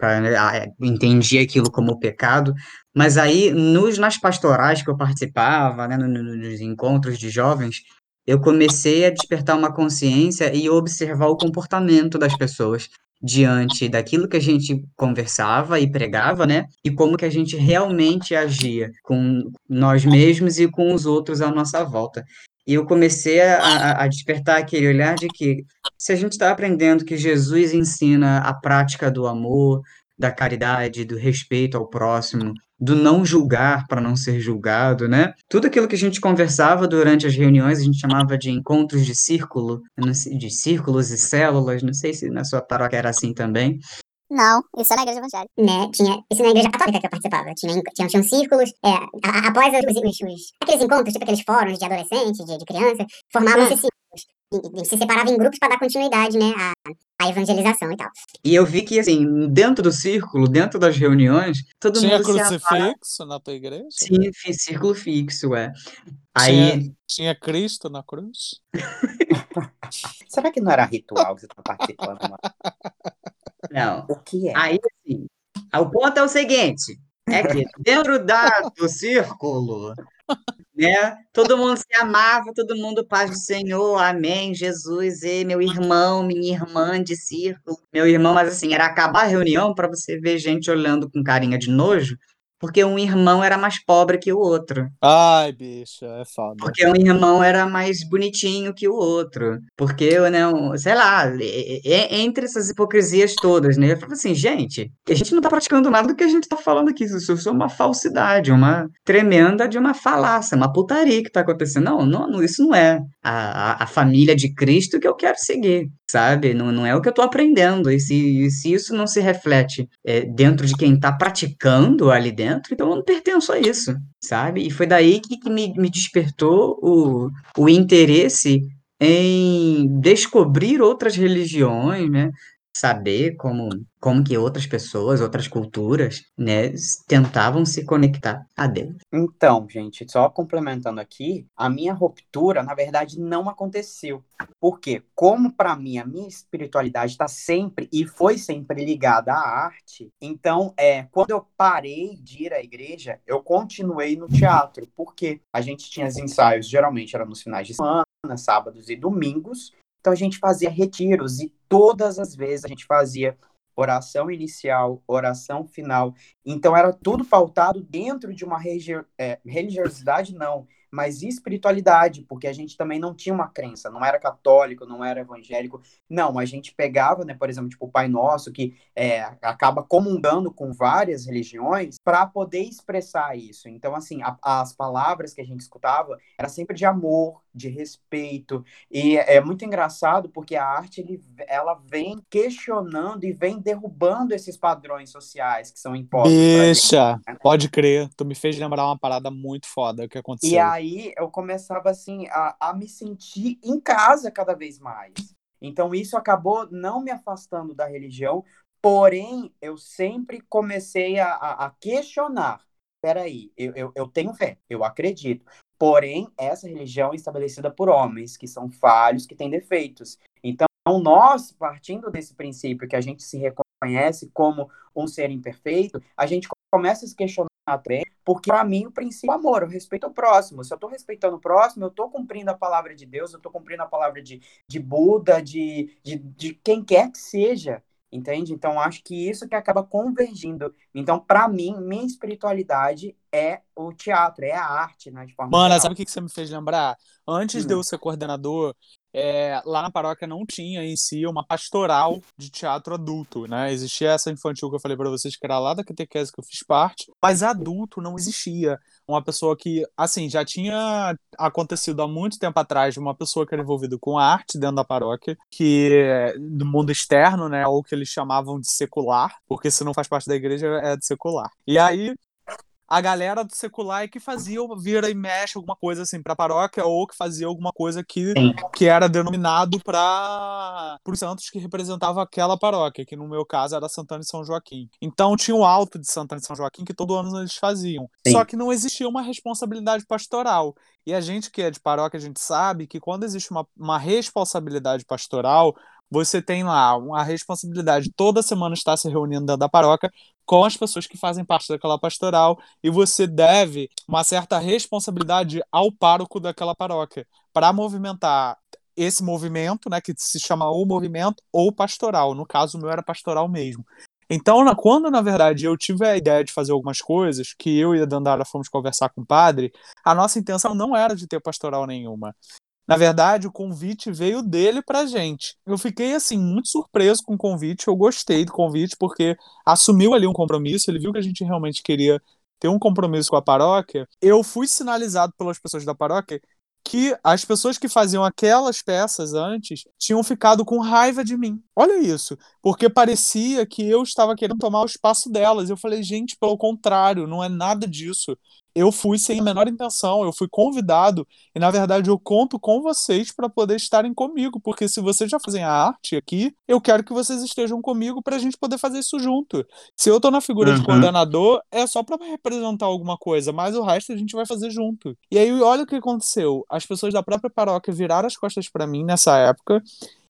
né, é, entendia aquilo como pecado, mas aí nos, nas pastorais que eu participava, né, nos encontros de jovens, eu comecei a despertar uma consciência e observar o comportamento das pessoas diante daquilo que a gente conversava e pregava, né? E como que a gente realmente agia com nós mesmos e com os outros à nossa volta. E eu comecei a, a despertar aquele olhar de que se a gente está aprendendo que Jesus ensina a prática do amor, da caridade, do respeito ao próximo, do não julgar para não ser julgado, né? Tudo aquilo que a gente conversava durante as reuniões, a gente chamava de encontros de círculo, de círculos e células, não sei se na sua paróquia era assim também. Não, isso é na igreja evangélica. Né, tinha, isso na igreja católica que eu participava. Tinha, tinha, tinham círculos, é, a, após os, os, os, aqueles encontros, tipo aqueles fóruns de adolescente, de, de criança, formavam-se hum. círculos A se separava em grupos para dar continuidade, né? À, à evangelização e tal. E eu vi que, assim, dentro do círculo, dentro das reuniões, todo Tinha mundo se amava. crucifixo na tua igreja? Sim, círculo fixo, é. Aí, Tinha, tinha Cristo na cruz? Será que não era ritual que você tá participando? não. O que é? Aí, assim, o ponto é o seguinte, é que dentro da, do círculo, né, todo mundo se amava, todo mundo paz do Senhor, amém, Jesus, e meu irmão, minha irmã de círculo, meu irmão, mas assim, era acabar a reunião para você ver gente olhando com carinha de nojo, porque um irmão era mais pobre que o outro. Ai, bicho, é foda. Porque um irmão era mais bonitinho que o outro. Porque, né, um- sei lá, entre essas hipocrisias todas, né? Eu falo assim, gente, a gente não tá praticando nada do que a gente tá falando aqui. Isso, é uma falsidade, uma tremenda de uma falácia, uma putaria que tá acontecendo. Não, não, não, isso não é a, a, a família de Cristo que eu quero seguir, sabe? Não, não é o que eu tô aprendendo. E se, se isso não se reflete é, dentro de quem tá praticando ali dentro, então eu não pertenço a isso, sabe? E foi daí que, que me, me despertou o, o interesse em descobrir outras religiões, né? Saber como, como que outras pessoas, outras culturas, né, tentavam se conectar a Deus. Então, gente, só complementando aqui, a minha ruptura, na verdade, não aconteceu. Por quê? Como para mim a minha espiritualidade está sempre e foi sempre ligada à arte, então, é, quando eu parei de ir à igreja, eu continuei no teatro, porque a gente tinha os ensaios, geralmente eram nos finais de semana, sábados e domingos, então a gente fazia retiros e todas as vezes a gente fazia oração inicial, oração final. Então era tudo pautado dentro de uma é, religiosidade, não, mas espiritualidade, porque a gente também não tinha uma crença, não era católico, não era evangélico, não, a gente pegava, né, por exemplo, tipo o Pai Nosso, que é, acaba comungando com várias religiões, para poder expressar isso. Então, assim, a- as palavras que a gente escutava era sempre de amor, de respeito, e é muito engraçado porque a arte ele, ela vem questionando e vem derrubando esses padrões sociais que são impostos pra gente. Bicha, pode crer. Tu me fez lembrar uma parada muito foda que E aconteceu. Aí eu começava assim a, a me sentir em casa cada vez mais. Então isso acabou não me afastando da religião, porém eu sempre comecei a, a, a questionar. Peraí, eu, eu, eu tenho fé, eu acredito. Porém, essa religião é estabelecida por homens que são falhos, que têm defeitos. Então, nós, partindo desse princípio que a gente se reconhece como um ser imperfeito, a gente começa a se questionar porque para mim o princípio é amor, eu respeito o próximo. Se eu estou respeitando o próximo, eu estou cumprindo a palavra de Deus, eu estou cumprindo a palavra de, de Buda, de, de, de quem quer que seja. Entende? Então, acho que isso que acaba convergindo. Então, para mim, minha espiritualidade é o teatro, é a arte, né? De forma Mano, geral. sabe o que você me fez lembrar? Antes de Hum. eu ser coordenador, é, lá na paróquia não tinha em si uma pastoral de teatro adulto, né? Existia essa infantil que eu falei pra vocês, que era lá da catequese que eu fiz parte, mas adulto não existia. Uma pessoa que, assim, já tinha acontecido há muito tempo atrás de uma pessoa que era envolvida com arte dentro da paróquia, que do mundo externo, né? Ou que eles chamavam de secular, porque se não faz parte da igreja é de secular. E aí a galera do secular é que fazia vira e mexe alguma coisa assim pra paróquia ou que fazia alguma coisa que, Sim. que era denominado para os santos que representavam aquela paróquia, que no meu caso era Santana e São Joaquim. Então tinha o alto de Santana e São Joaquim que todo ano eles faziam. Sim. Só que não existia uma responsabilidade pastoral. E a gente que é de paróquia, a gente sabe que quando existe uma, uma responsabilidade pastoral, você tem lá uma responsabilidade toda semana estar se reunindo dentro da paróquia com as pessoas que fazem parte daquela pastoral e você deve uma certa responsabilidade ao pároco daquela paróquia para movimentar esse movimento, né, que se chama o movimento ou pastoral. No caso, o meu era pastoral mesmo. Então, na- quando na verdade eu tive a ideia de fazer algumas coisas, que eu e a Dandara fomos conversar com o padre, a nossa intenção não era de ter pastoral nenhuma. Na verdade, o convite veio dele pra gente. Eu fiquei, assim, muito surpreso com o convite. Eu gostei do convite, porque assumiu ali um compromisso. Ele viu que a gente realmente queria ter um compromisso com a paróquia. Eu fui sinalizado pelas pessoas da paróquia que as pessoas que faziam aquelas peças antes tinham ficado com raiva de mim. Olha isso, porque parecia que eu estava querendo tomar o espaço delas. Eu falei, gente, pelo contrário, não é nada disso. Eu fui sem a menor intenção, eu fui convidado e na verdade eu conto com vocês para poder estarem comigo, porque se vocês já fazem a arte aqui, eu quero que vocês estejam comigo para a gente poder fazer isso junto. Se eu tô na figura de Uhum. coordenador, é só para representar alguma coisa, mas o resto a gente vai fazer junto. E aí olha o que aconteceu, as pessoas da própria paróquia viraram as costas para mim nessa época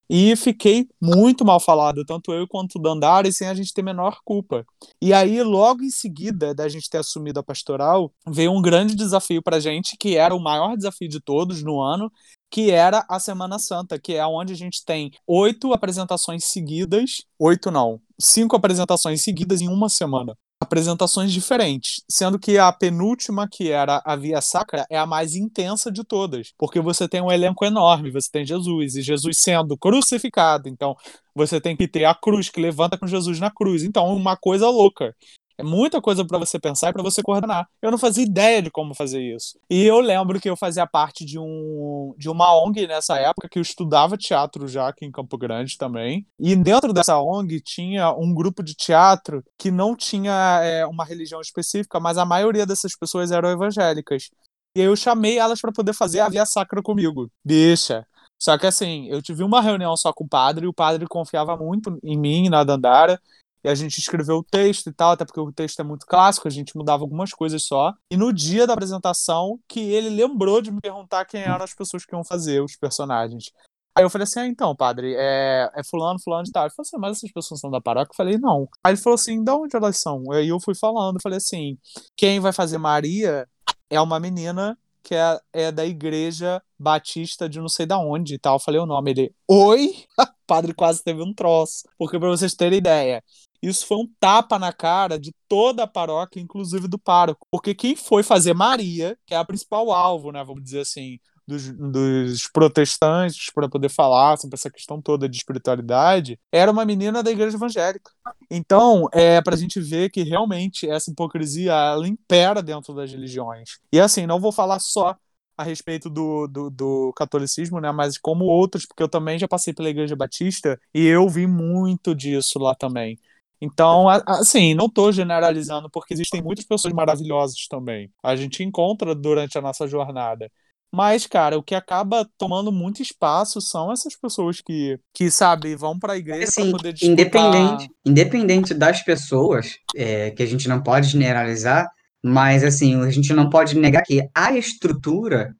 e fiquei muito mal falado, tanto eu quanto o Dandara, e sem a gente ter menor culpa. E aí, logo em seguida da gente ter assumido a pastoral, veio um grande desafio pra gente, que era o maior desafio de todos no ano, que era a Semana Santa, que é onde a gente tem oito apresentações seguidas, oito não, cinco apresentações seguidas em uma semana. Apresentações diferentes, sendo que a penúltima, que era a Via Sacra, é a mais intensa de todas, porque você tem um elenco enorme, você tem Jesus, e Jesus sendo crucificado, então você tem que ter a cruz que levanta com Jesus na cruz, então uma coisa louca. É muita coisa para você pensar e para você coordenar. Eu não fazia ideia de como fazer isso. E eu lembro que eu fazia parte de, um, de uma ONG nessa época, que eu estudava teatro já aqui em Campo Grande também. E dentro dessa ONG tinha um grupo de teatro que não tinha é, uma religião específica, mas a maioria dessas pessoas eram evangélicas. E eu chamei elas para poder fazer a Via Sacra comigo. Bicha. Só que assim, eu tive uma reunião só com o padre, e o padre confiava muito em mim, na Dandara, e a gente escreveu o texto e tal, até porque o texto é muito clássico, a gente mudava algumas coisas só. E no dia da apresentação, que ele lembrou de me perguntar quem eram as pessoas que iam fazer os personagens. Aí eu falei assim, ah, então, padre, é, é fulano, fulano e tal. Ele falou assim, mas essas pessoas são da paróquia? Eu falei, não. Aí ele falou assim, de onde elas são? Aí eu fui falando, falei assim, quem vai fazer Maria é uma menina que é, é da igreja batista de não sei da onde e tal. Eu falei o nome, ele, oi? o padre quase teve um troço. Porque pra vocês terem ideia, isso foi um tapa na cara de toda a paróquia, inclusive do pároco. Porque quem foi fazer Maria, que é a principal alvo, né, vamos dizer assim, dos, dos protestantes para poder falar sobre essa questão toda de espiritualidade, era uma menina da igreja evangélica. Então, é pra gente ver que realmente essa hipocrisia ela impera dentro das religiões. E assim, não vou falar só a respeito do, do, do, catolicismo, né? Mas como outros, porque eu também já passei pela Igreja Batista e eu vi muito disso lá também. Então, assim, não estou generalizando, porque existem muitas pessoas maravilhosas também. A gente encontra durante a nossa jornada. Mas, cara, o que acaba tomando muito espaço são essas pessoas que, que sabe, vão para a igreja assim, para poder disputar... independente, independente das pessoas, é, que a gente não pode generalizar, mas, assim, a gente não pode negar que a estrutura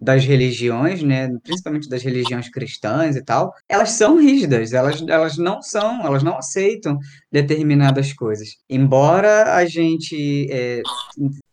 das religiões, né, principalmente das religiões cristãs e tal, elas são rígidas, elas, elas não são, elas não aceitam determinadas coisas. Embora a gente é,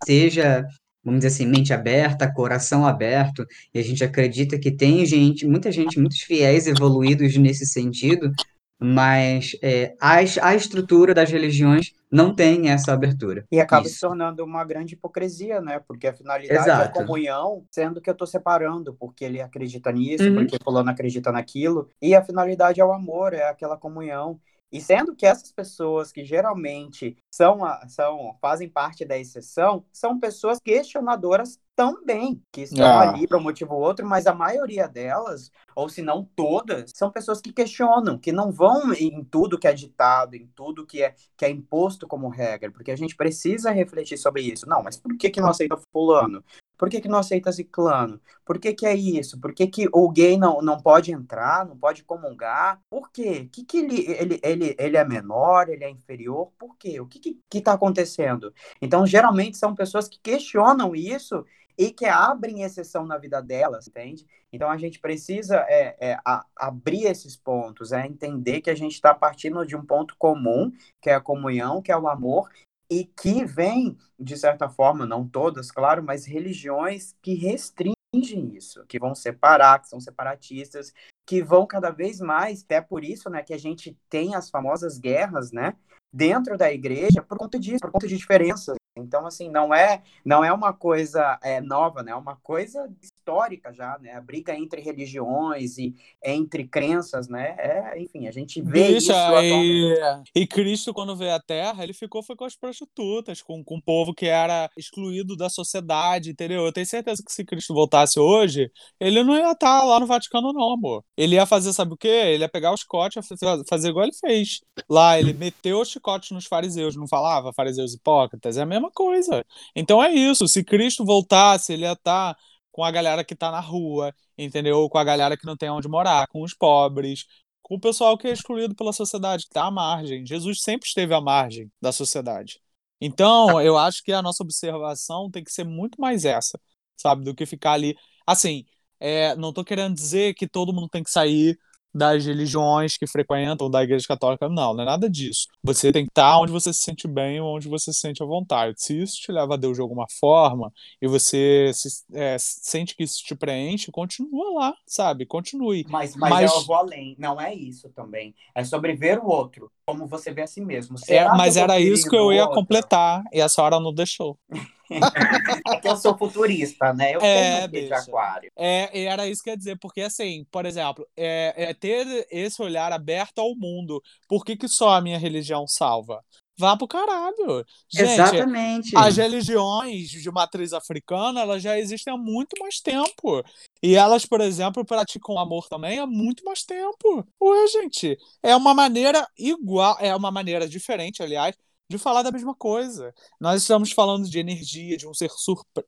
seja, vamos dizer assim, mente aberta, coração aberto, e a gente acredita que tem gente, muita gente, muitos fiéis evoluídos nesse sentido, mas é, a, a estrutura das religiões não tem essa abertura. E acaba Isso. se tornando uma grande hipocrisia, né? Porque a finalidade Exato. é a comunhão, sendo que eu tô separando, porque ele acredita nisso, Uhum. porque fulano acredita naquilo. E a finalidade é o amor, é aquela comunhão. E sendo que essas pessoas que geralmente são, são fazem parte da exceção, são pessoas questionadoras também, que estão Ah. ali para um motivo ou outro, mas a maioria delas, ou se não todas, são pessoas que questionam, que não vão em tudo que é ditado, em tudo que é, que é imposto como regra, porque a gente precisa refletir sobre isso. Não, mas por que, que não aceita fulano? Por que, que não aceita ciclano? Por que, que é isso? Por que, que o gay não, não pode entrar, não pode comungar? Por quê? Que que ele, ele, ele, ele é menor, ele é inferior? Por quê? O que está que, que tá acontecendo? Então, geralmente, são pessoas que questionam isso e que abrem exceção na vida delas, entende? Então, a gente precisa é, é, a- abrir esses pontos, é entender que a gente está partindo de um ponto comum, que é a comunhão, que é o amor, e que vem, de certa forma, não todas, claro, mas religiões que restringem isso, que vão separar, que são separatistas, que vão cada vez mais, até por isso, né, que a gente tem as famosas guerras, né, dentro da igreja, por conta disso, por conta de diferenças, Então, assim, não é, não é uma coisa é, nova, né? É uma coisa histórica já, né? A briga entre religiões e entre crenças, né? É, enfim, a gente vê Bicha, isso e, e Cristo, quando veio à Terra, ele ficou foi com as prostitutas, com, com o povo que era excluído da sociedade, entendeu? Eu tenho certeza que se Cristo voltasse hoje, ele não ia estar lá no Vaticano, não, amor. Ele ia fazer, sabe o quê? Ele ia pegar o chicote, fazer, fazer igual ele fez. Lá, ele meteu o chicote nos fariseus, não falava? Fariseus hipócritas, é a mesma coisa. Então é isso, se Cristo voltasse, ele ia estar com a galera que tá na rua, entendeu? Com a galera que não tem onde morar, com os pobres, com o pessoal que é excluído pela sociedade, que tá à margem. Jesus sempre esteve à margem da sociedade. Então, eu acho que a nossa observação tem que ser muito mais essa, sabe? Do que ficar ali. Assim, é, não tô querendo dizer que todo mundo tem que sair das religiões que frequentam, da igreja católica, não, não é nada disso. Você tem que estar onde você se sente bem, onde você se sente à vontade. Se isso te leva a Deus de alguma forma e você se, é, sente que isso te preenche, continua lá, sabe? Continue. Mas, mas, eu vou além, não é isso também. É sobre ver o outro, como você vê a si mesmo. É, mas era isso que eu ia outro? completar e a senhora não deixou. É que eu sou futurista, né? Eu É, tenho um de aquário. É, era isso que eu ia dizer, porque assim, por exemplo, é, é ter esse olhar aberto ao mundo. Por que, que só a minha religião salva? Vá pro caralho. Gente, Exatamente. as religiões de matriz africana, elas já existem há muito mais tempo. E elas, por exemplo, praticam amor também há muito mais tempo. Ué, gente, é uma maneira igual, é uma maneira diferente, aliás, de falar da mesma coisa. Nós estamos falando de energia, de um ser,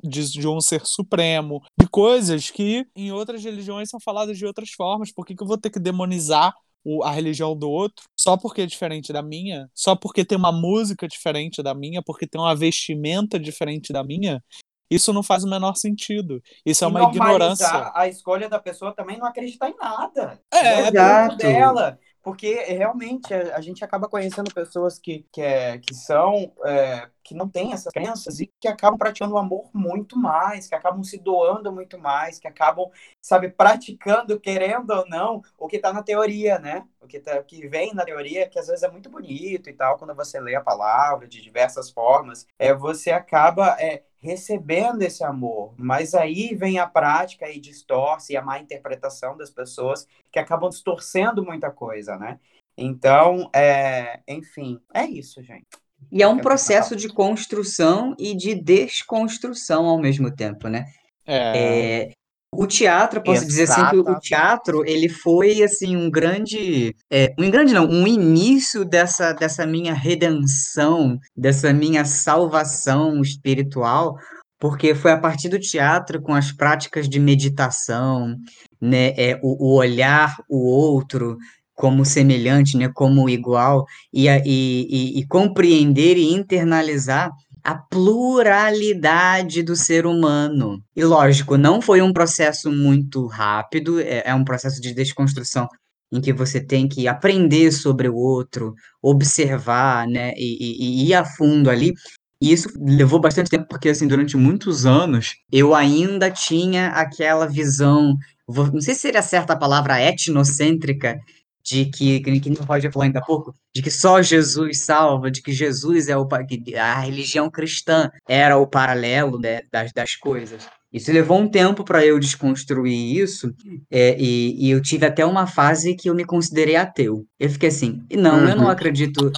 de, de um ser supremo, de coisas que em outras religiões são faladas de outras formas. Por que, que eu vou ter que demonizar o- a religião do outro só porque é diferente da minha? Só porque tem uma música diferente da minha? Porque tem uma vestimenta diferente da minha? Isso não faz o menor sentido. Isso é uma ignorância. a escolha da pessoa também não acreditar em nada. É, É dela. Porque realmente a, a gente acaba conhecendo pessoas que, que, é, que são é, que não têm essas crenças e que acabam praticando o amor muito mais, que acabam se doando muito mais, que acabam, sabe, praticando, querendo ou não, o que está na teoria, né? O que, tá, que vem na teoria, que às vezes é muito bonito e tal, quando você lê a palavra de diversas formas, é, você acaba é, recebendo esse amor. Mas aí vem a prática e distorce e a má interpretação das pessoas que acabam distorcendo muita coisa, né? Então, é, enfim, é isso, gente. E é um processo de construção e de desconstrução ao mesmo tempo, né? É. É, o teatro, posso dizer assim que o teatro, ele foi assim um grande, é, um grande não, um início dessa dessa minha redenção, dessa minha salvação espiritual, porque foi a partir do teatro com as práticas de meditação, né, é, o, o olhar o outro como semelhante, né, como igual, e, e, e, e compreender e internalizar a pluralidade do ser humano. E lógico, não foi um processo muito rápido, é, é um processo de desconstrução em que você tem que aprender sobre o outro, observar, né, e, e- e ir a fundo ali. E isso levou bastante tempo, porque assim, durante muitos anos, eu ainda tinha aquela visão, vou- não sei se seria certa a palavra etnocêntrica, de que, que, que o Roger falou ainda há pouco, de que só Jesus salva, de que Jesus é o que a religião cristã era o paralelo né, das, das coisas. Isso levou um tempo para eu desconstruir isso, é, e, e eu tive até uma fase que eu me considerei ateu. Eu fiquei assim, não, eu não Uhum. acredito,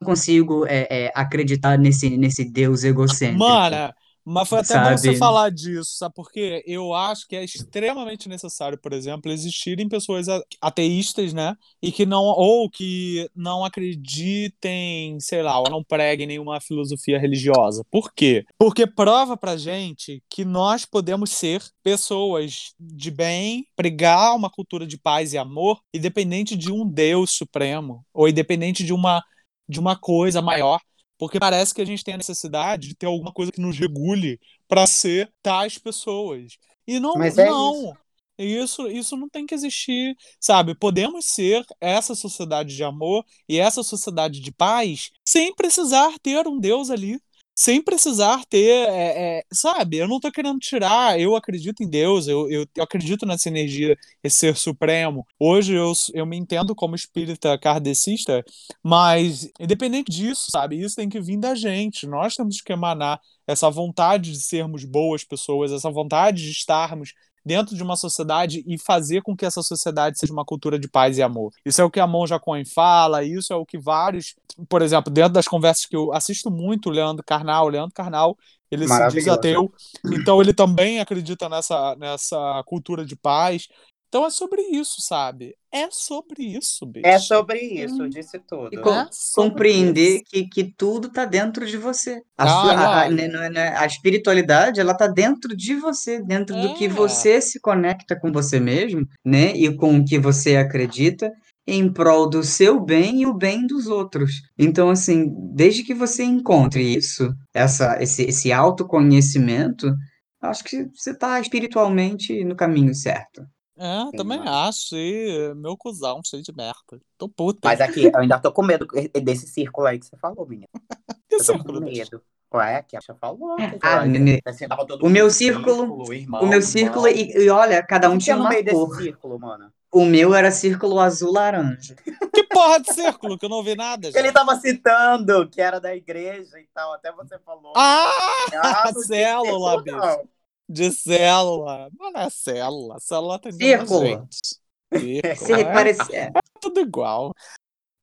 não consigo é, é, acreditar nesse, nesse Deus egocêntrico, Mana, mas foi até bom você sabe? falar disso, sabe por quê? Eu acho que é extremamente necessário, por exemplo, existirem pessoas ateístas, né? E que não, ou que não acreditem, sei lá, ou não preguem nenhuma filosofia religiosa. Por quê? Porque prova pra gente que nós podemos ser pessoas de bem, pregar uma cultura de paz e amor, independente de um Deus supremo, ou independente de uma, de uma coisa maior. Porque parece que a gente tem a necessidade de ter alguma coisa que nos regule para ser tais pessoas. E não, Mas é não. Isso, isso não tem que existir, sabe? Podemos ser essa sociedade de amor e essa sociedade de paz sem precisar ter um Deus ali. Sem precisar ter, é, é, sabe? Eu não tô querendo tirar, eu acredito em Deus, eu, eu, eu acredito nessa energia, esse ser supremo. Hoje eu, eu me entendo como espírita kardecista, mas independente disso, sabe? Isso tem que vir da gente. Nós temos que emanar essa vontade de sermos boas pessoas, essa vontade de estarmos dentro de uma sociedade e fazer com que essa sociedade seja uma cultura de paz e amor. Isso é o que a Monja Cohen fala, isso é o que vários, por exemplo, dentro das conversas que eu assisto muito, Leandro Carnal, Leandro Carnal, ele se diz ateu, então ele também acredita nessa, nessa cultura de paz. Então é sobre isso, sabe? É sobre isso, bicho. É sobre isso, hum. disse tudo. E com, é compreender que, que tudo tá dentro de você. A, ah, sua, a, a, né, né, a, espiritualidade, ela tá dentro de você, dentro é. do que é. você se conecta com você mesmo, né? E com o que você acredita em prol do seu bem e o bem dos outros. Então, assim, desde que você encontre isso, essa, esse, esse autoconhecimento, acho que você está espiritualmente no caminho certo. É, também acho. E meu cuzão, cheio de merda. Tô puta. Mas aqui, eu ainda tô com medo desse círculo aí que você falou, menina. Que eu tô círculo? com medo. Ué, que a falou. que Ah, assim, todo o meu no círculo, irmão, o meu círculo, irmão. e, e olha, cada um tinha uma meio desse cor. círculo, mano? O meu era círculo azul laranja. Que porra de círculo? Que eu não vi nada, Ele tava citando que era da igreja e tal, até você falou. Ah! Ah, célula, círculo, bicho. não. De célula. Mas não é célula. Célula tem Círculo. gente. Círculo. Se É, é tudo igual.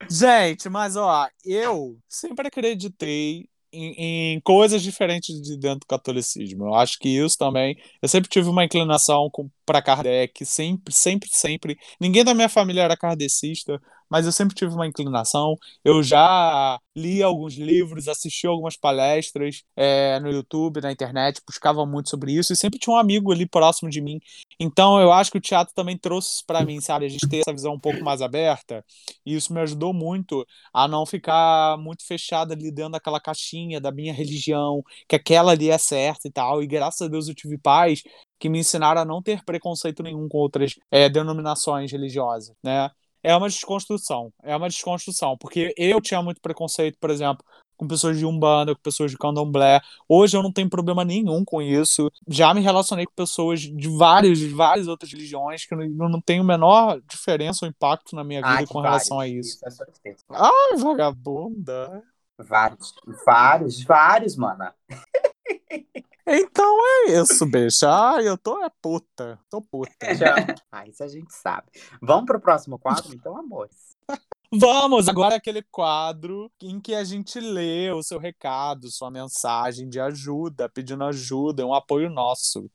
Gente, mas ó, eu sempre acreditei em, em coisas diferentes de dentro do catolicismo. Eu acho que isso também. Eu sempre tive uma inclinação para Kardec, sempre, sempre, sempre. Ninguém da minha família era kardecista, mas eu sempre tive uma inclinação. Eu já li alguns livros, assisti algumas palestras é, no YouTube, na internet, buscava muito sobre isso e sempre tinha um amigo ali próximo de mim. Então eu acho que o teatro também trouxe isso para mim, sabe? A gente ter essa visão um pouco mais aberta e isso me ajudou muito a não ficar muito fechada ali dentro daquela caixinha da minha religião, que aquela ali é certa e tal. E graças a Deus eu tive pais que me ensinaram a não ter preconceito nenhum com outras é, denominações religiosas, né? É uma desconstrução, é uma desconstrução, porque eu tinha muito preconceito, por exemplo, com pessoas de Umbanda, com pessoas de Candomblé. Hoje eu não tenho problema nenhum com isso. Já me relacionei com pessoas de várias, de várias outras religiões que não, não tenho a menor diferença ou impacto na minha vida Ah, com relação a vários. isso. é. Ai, vagabunda. Vários, vários, vários, mano. Então é isso, bicho. Ai, eu tô é puta. Tô puta. Ah, isso a gente sabe. Vamos pro próximo quadro, então, amores. Vamos, agora é aquele quadro em que a gente lê o seu recado, sua mensagem de ajuda, pedindo ajuda, um apoio nosso.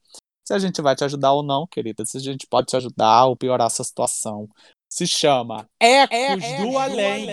Se a gente vai te ajudar ou não, querida, se a gente pode te ajudar ou piorar essa situação. Se chama Ecos do Além.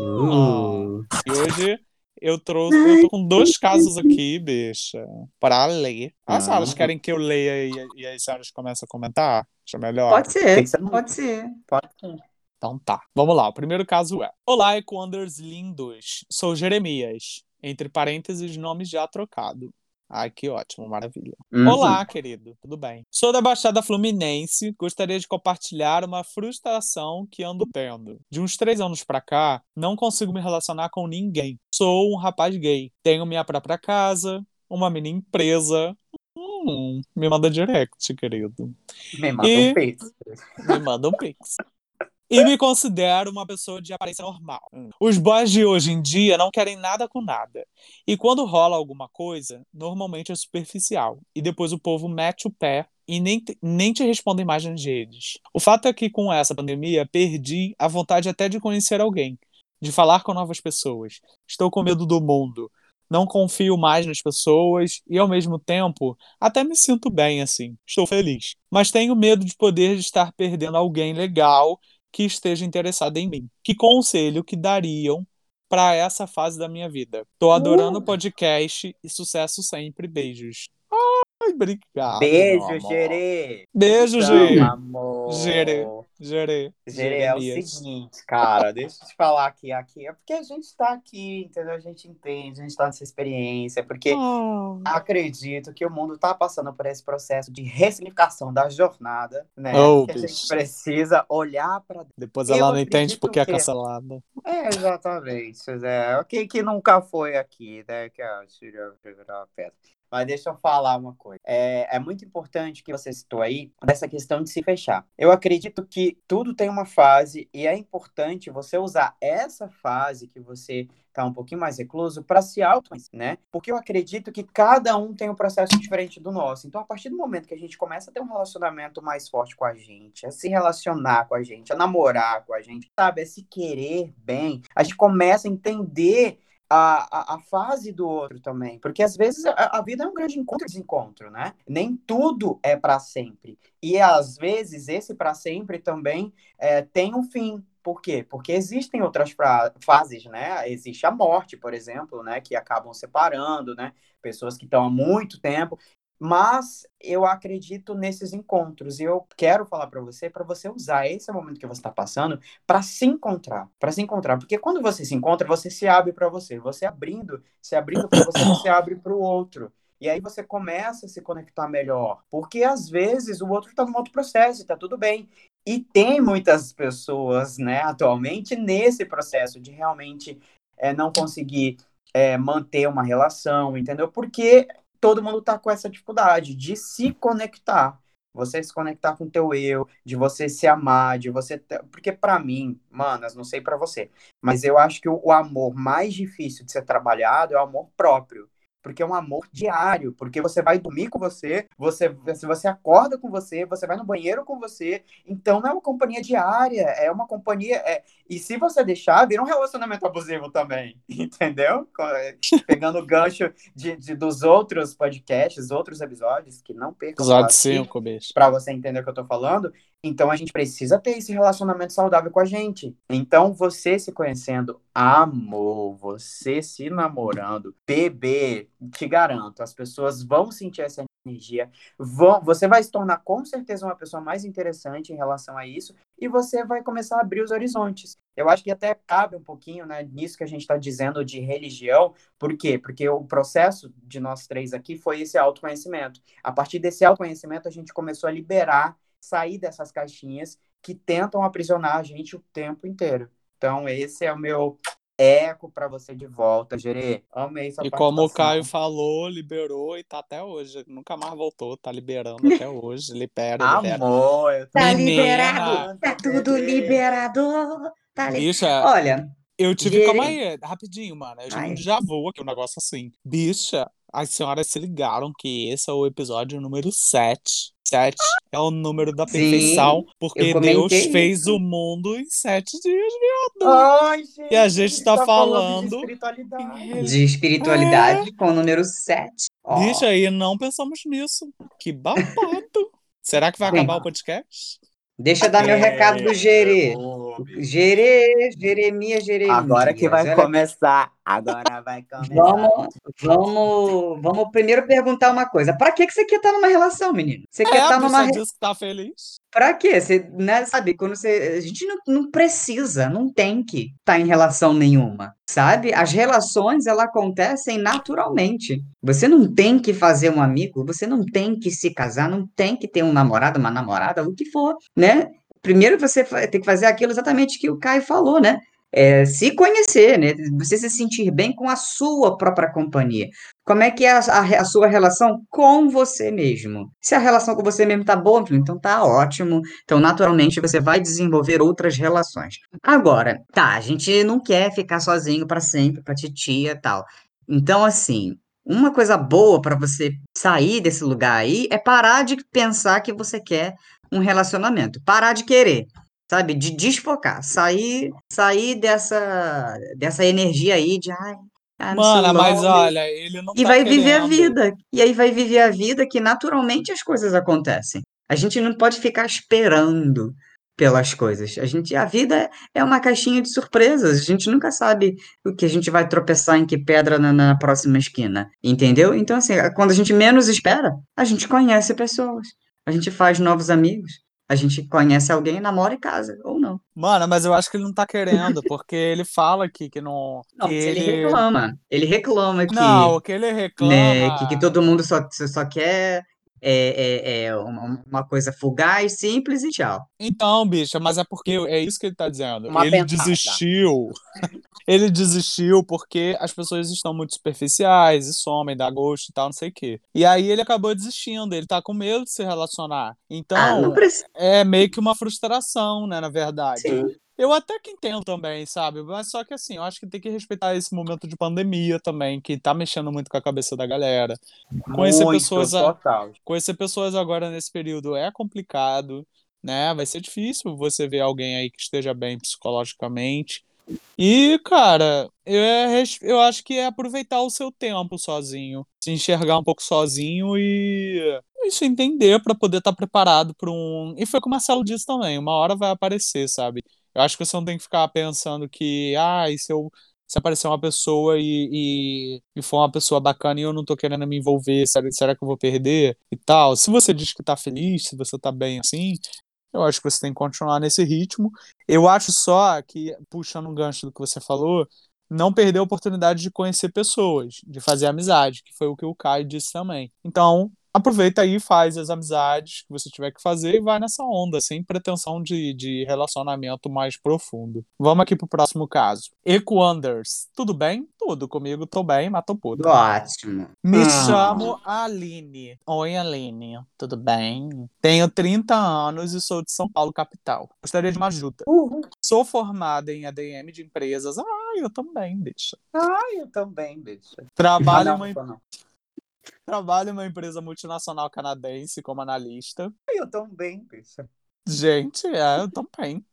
Uh. E hoje eu trouxe, eu tô com dois casos aqui, bicha, para ler. As Ah. senhoras querem que eu leia e, e as senhoras começam a comentar? Acho melhor. Pode ser, Tem que ser pode ser. Pode ser. Então tá, vamos lá. O primeiro caso é: Olá, Equanders lindos. Sou Jeremias. Entre parênteses, nome já trocado. Ai, que ótimo, maravilha. Uhum. Olá, querido, tudo bem? Sou da Baixada Fluminense. Gostaria de compartilhar uma frustração que ando tendo. De uns três anos pra cá, não consigo me relacionar com ninguém. Sou um rapaz gay. Tenho minha própria casa, uma mini empresa. Hum, me manda direct, querido. Me manda E- um peito. Me manda um pix. E me considero uma pessoa de aparência normal. Os boys de hoje em dia não querem nada com nada. E quando rola alguma coisa, normalmente é superficial. E depois o povo mete o pé e nem, te- nem te respondem mais nas redes. O fato é que com essa pandemia perdi a vontade até de conhecer alguém, de falar com novas pessoas. Estou com medo do mundo. Não confio mais nas pessoas e, ao mesmo tempo, até me sinto bem assim. Estou feliz. Mas tenho medo de poder estar perdendo alguém legal que esteja interessado em mim. Que conselho que dariam para essa fase da minha vida? Tô adorando o podcast e sucesso sempre. Beijos. Ai, obrigado. Beijo. Gerê. Beijo, Então, Gê. amor. Gerê. Gerê. Gerê, é o seguinte, cara, deixa eu te falar aqui, aqui. É porque a gente tá aqui, entendeu? A gente entende, a gente tá nessa experiência, porque Oh. acredito que o mundo tá passando por esse processo de ressignificação da jornada, né? Oh, que a gente bicho. precisa olhar pra Depois Eu ela não entende porque é cancelada. É, exatamente. É, quem que nunca foi aqui, né? Que a Síria virou uma pedra. Mas deixa eu falar uma coisa. É, é muito importante que você citou aí dessa questão de se fechar. Eu acredito que tudo tem uma fase e é importante você usar essa fase que você tá um pouquinho mais recluso para se auto, né? Porque eu acredito que cada um tem um processo diferente do nosso. Então, a partir do momento que a gente começa a ter um relacionamento mais forte com a gente, a se relacionar com a gente, a namorar com a gente, sabe, a se querer bem, a gente começa a entender a, a, a fase do outro também. Porque às vezes a, a vida é um grande encontro e desencontro, né? Nem tudo é para sempre. E às vezes esse para sempre também é, tem um fim. Por quê? Porque existem outras fases, né? Existe a morte, por exemplo, né? Que acabam separando, né? Pessoas que estão há muito tempo. Mas eu acredito nesses encontros e eu quero falar para você, para você usar esse momento que você está passando para se encontrar, para se encontrar, porque quando você se encontra, você se abre para você, você abrindo, se abrindo para você, você abre para o outro. E aí você começa a se conectar melhor, porque às vezes o outro está num outro processo, e tá tudo bem. E tem muitas pessoas, né, atualmente nesse processo de realmente é, não conseguir é, manter uma relação, entendeu? Porque todo mundo tá com essa dificuldade de se conectar. Você se conectar com o teu eu, de você se amar, de você. Porque pra mim, manas, não sei pra você, mas eu acho que o amor mais difícil de ser trabalhado é o amor próprio. Porque é um amor diário, porque você vai dormir com você, você, se você acorda com você, você vai no banheiro com você, então não é uma companhia diária, é uma companhia. é- E se você deixar, vira um relacionamento abusivo também, entendeu? É, Pegando o gancho de, de- dos outros podcasts, outros episódios, que não percam Episódio lá, 5, bicho. para você entender o que eu tô falando. Então a gente precisa ter esse relacionamento saudável com a gente. Então você se conhecendo, amor, você se namorando, bebê, te garanto, as pessoas vão sentir essa energia, vão, você vai se tornar com certeza uma pessoa mais interessante em relação a isso e você vai começar a abrir os horizontes. Eu acho que até cabe um pouquinho, né, nisso que a gente está dizendo de religião. Por quê? Porque o processo de nós três aqui foi esse autoconhecimento. A partir desse autoconhecimento, a gente começou a liberar, sair dessas caixinhas que tentam aprisionar a gente o tempo inteiro. Então, esse é o meu eco para você de volta, Gerê. Amei sua E como o. Caio falou, liberou e tá até hoje. Nunca mais voltou, tá liberando até hoje. Libera, libera. Amor, eu tô Tá liberado, tá tudo liberado. Tá li... Bicha, Olha, eu tive. Gerê. Calma aí, rapidinho, mano. Eu Ai. déjà vu aqui, um negócio assim. Bicha, as senhoras se ligaram que esse é o episódio número 7. 7 é o número da Sim, perfeição, porque eu Deus comentei fez isso. o mundo em sete dias, viado. Ai, gente, E a gente tá de falando espiritualidade. de espiritualidade com o número 7. Ó, Bicha, aí não pensamos nisso. Que babado. Será que vai Bem, acabar o podcast? deixa eu dar meu recado do Gerê. Gerê, Jeremias, Jeremias. Agora que vai Olha, começar. Agora vai começar. Vamos, vamos, vamos primeiro perguntar uma coisa. Pra que que você quer estar numa relação, menino? Você quer É, estar numa re- disse que tá feliz. Pra quê? Você, né, sabe, quando você. A gente não, não precisa, não tem que estar em relação nenhuma, sabe? As relações, elas acontecem naturalmente. Você não tem que fazer um amigo, você não tem que se casar, não tem que ter um namorado, uma namorada, o que for, né? Primeiro você tem que fazer aquilo exatamente que o Caio falou, né? É, se conhecer, né? Você se sentir bem com a sua própria companhia. Como é que é a, a a sua relação com você mesmo? Se a relação com você mesmo tá boa, então tá ótimo. Então, naturalmente, você vai desenvolver outras relações. Agora, tá, a gente não quer ficar sozinho para sempre, pra titia e tal. Então, assim, uma coisa boa para você sair desse lugar aí é parar de pensar que você quer um relacionamento. Parar de querer, sabe? De desfocar. Sair, sair dessa, dessa energia aí de, ai, so Mana, mas olha, ele não E tá vai viver a querendo. vida. E aí vai viver a vida que naturalmente as coisas acontecem. A gente não pode ficar esperando pelas coisas. A gente, a vida é uma caixinha de surpresas. A gente nunca sabe o que a gente vai tropeçar em que pedra na, na próxima esquina, entendeu? Então assim, quando a gente menos espera, a gente conhece pessoas. A gente faz novos amigos. A gente conhece alguém, namora e casa, ou não. Mano, mas eu acho que ele não tá querendo, porque ele fala aqui que não. Não, que mas ele reclama. Ele reclama que, Não, o que ele reclama. né, que, que todo mundo só, só quer é, é, é uma, uma coisa fugaz, simples e tchau. Então, bicha, mas é porque é isso que ele tá dizendo. Uma ele pentada. desistiu. ele desistiu porque as pessoas estão muito superficiais e somem, dá gosto e tal, não sei o quê. E aí ele acabou desistindo, ele tá com medo de se relacionar. Então, Ah, não precisa. é meio que uma frustração, né, na verdade. Sim. Eu até que entendo também, sabe? Mas só que assim, eu acho que tem que respeitar esse momento de pandemia também, que tá mexendo muito com a cabeça da galera. Conhecer Muito, pessoas total. Conhecer pessoas agora nesse período é complicado, né? Vai ser difícil você ver alguém aí que esteja bem psicologicamente. E, cara, eu, é eu acho que é aproveitar o seu tempo sozinho, se enxergar um pouco sozinho e isso entender pra poder estar preparado para um. E foi o que o Marcelo disse também, uma hora vai aparecer, sabe? Eu acho que você não tem que ficar pensando que, ah, e se eu se aparecer uma pessoa e, e, e for uma pessoa bacana e eu não tô querendo me envolver, será, será que eu vou perder e tal? Se você diz que tá feliz, se você tá bem assim, eu acho que você tem que continuar nesse ritmo. Eu acho só que, puxando um gancho do que você falou, não perder a oportunidade de conhecer pessoas, de fazer amizade, que foi o que o Caio disse também. Então, aproveita aí, faz as amizades que você tiver que fazer e vai nessa onda, sem pretensão de, de relacionamento mais profundo. Vamos aqui pro próximo caso. Equanders. Tudo bem? Tudo. Comigo tô bem, mas tô puto. Ótimo. Me Ah. chamo Aline. Oi, Aline. Tudo bem? Tenho 30 anos e sou de São Paulo, capital. Gostaria de uma ajuda. Sou formada em ADM de empresas. Ah, eu também, bicha. Ai, eu também, bicho. Trabalho, Ah, em uma, não, não. trabalho em uma empresa multinacional canadense como analista. Eu também, bicho. Gente, é, eu também.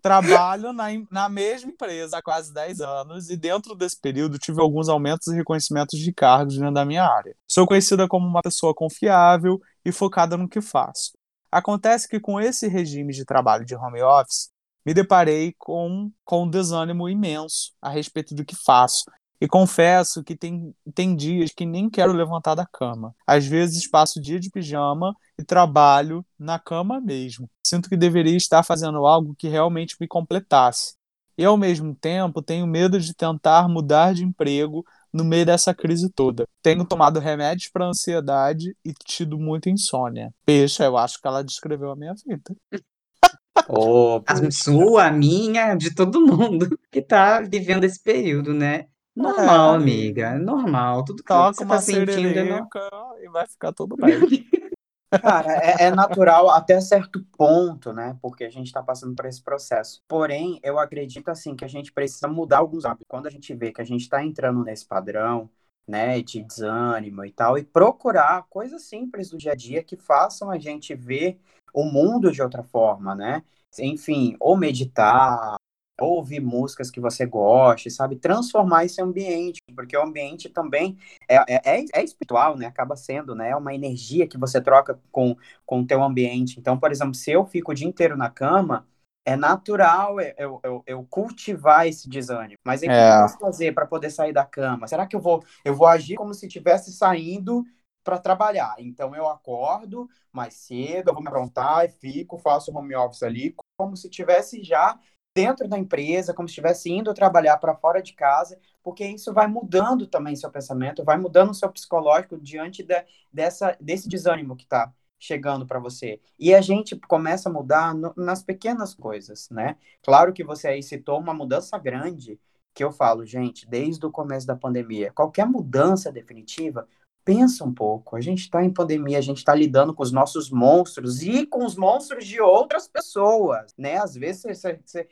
Trabalho na, na mesma empresa há quase 10 anos e dentro desse período tive alguns aumentos e reconhecimentos de cargos dentro da minha área. Sou conhecida como uma pessoa confiável e focada no que faço. Acontece que com esse regime de trabalho de home office, me deparei com, com um desânimo imenso a respeito do que faço. E confesso que tem, tem dias que nem quero levantar da cama. Às vezes passo o dia de pijama e trabalho na cama mesmo. Sinto que deveria estar fazendo algo que realmente me completasse. E ao mesmo tempo tenho medo de tentar mudar de emprego no meio dessa crise toda. Tenho tomado remédios para ansiedade e tido muita insônia. Peixe, eu acho que ela descreveu a minha vida. Ô, A sua, a minha, de todo mundo que tá vivendo esse período, né? Normal, É. amiga, normal. Tudo que Toca você uma tá sentindo é normal. e vai ficar tudo bem. Cara, é, é natural até certo ponto, né? Porque a gente tá passando por esse processo. Porém, eu acredito, assim, que a gente precisa mudar alguns hábitos. Quando a gente vê que a gente tá entrando nesse padrão, né, de desânimo e tal, e procurar coisas simples do dia a dia que façam a gente ver o mundo de outra forma, né? Enfim, ou meditar, ouvir músicas que você goste, sabe? Transformar esse ambiente, porque o ambiente também é, é, é- é espiritual, né? Acaba sendo, né? É uma energia que você troca com, com o teu ambiente. Então, por exemplo, se eu fico o dia inteiro na cama, é natural eu, eu, eu cultivar esse desânimo. Mas aí, o que É. eu posso fazer para poder sair da cama? Será que eu vou, eu vou agir como se estivesse saindo para trabalhar? Então, eu acordo mais cedo, eu vou me aprontar e fico, faço home office ali, como se estivesse já dentro da empresa, como se estivesse indo trabalhar para fora de casa, porque isso vai mudando também seu pensamento, vai mudando seu psicológico diante da- dessa, desse desânimo que está chegando para você. E a gente começa a mudar no- nas pequenas coisas, né? Claro que você aí citou uma mudança grande, que eu falo, gente, desde o começo da pandemia, qualquer mudança definitiva, pensa um pouco. A gente está em pandemia, a gente está lidando com os nossos monstros e com os monstros de outras pessoas, né? Às vezes você, você-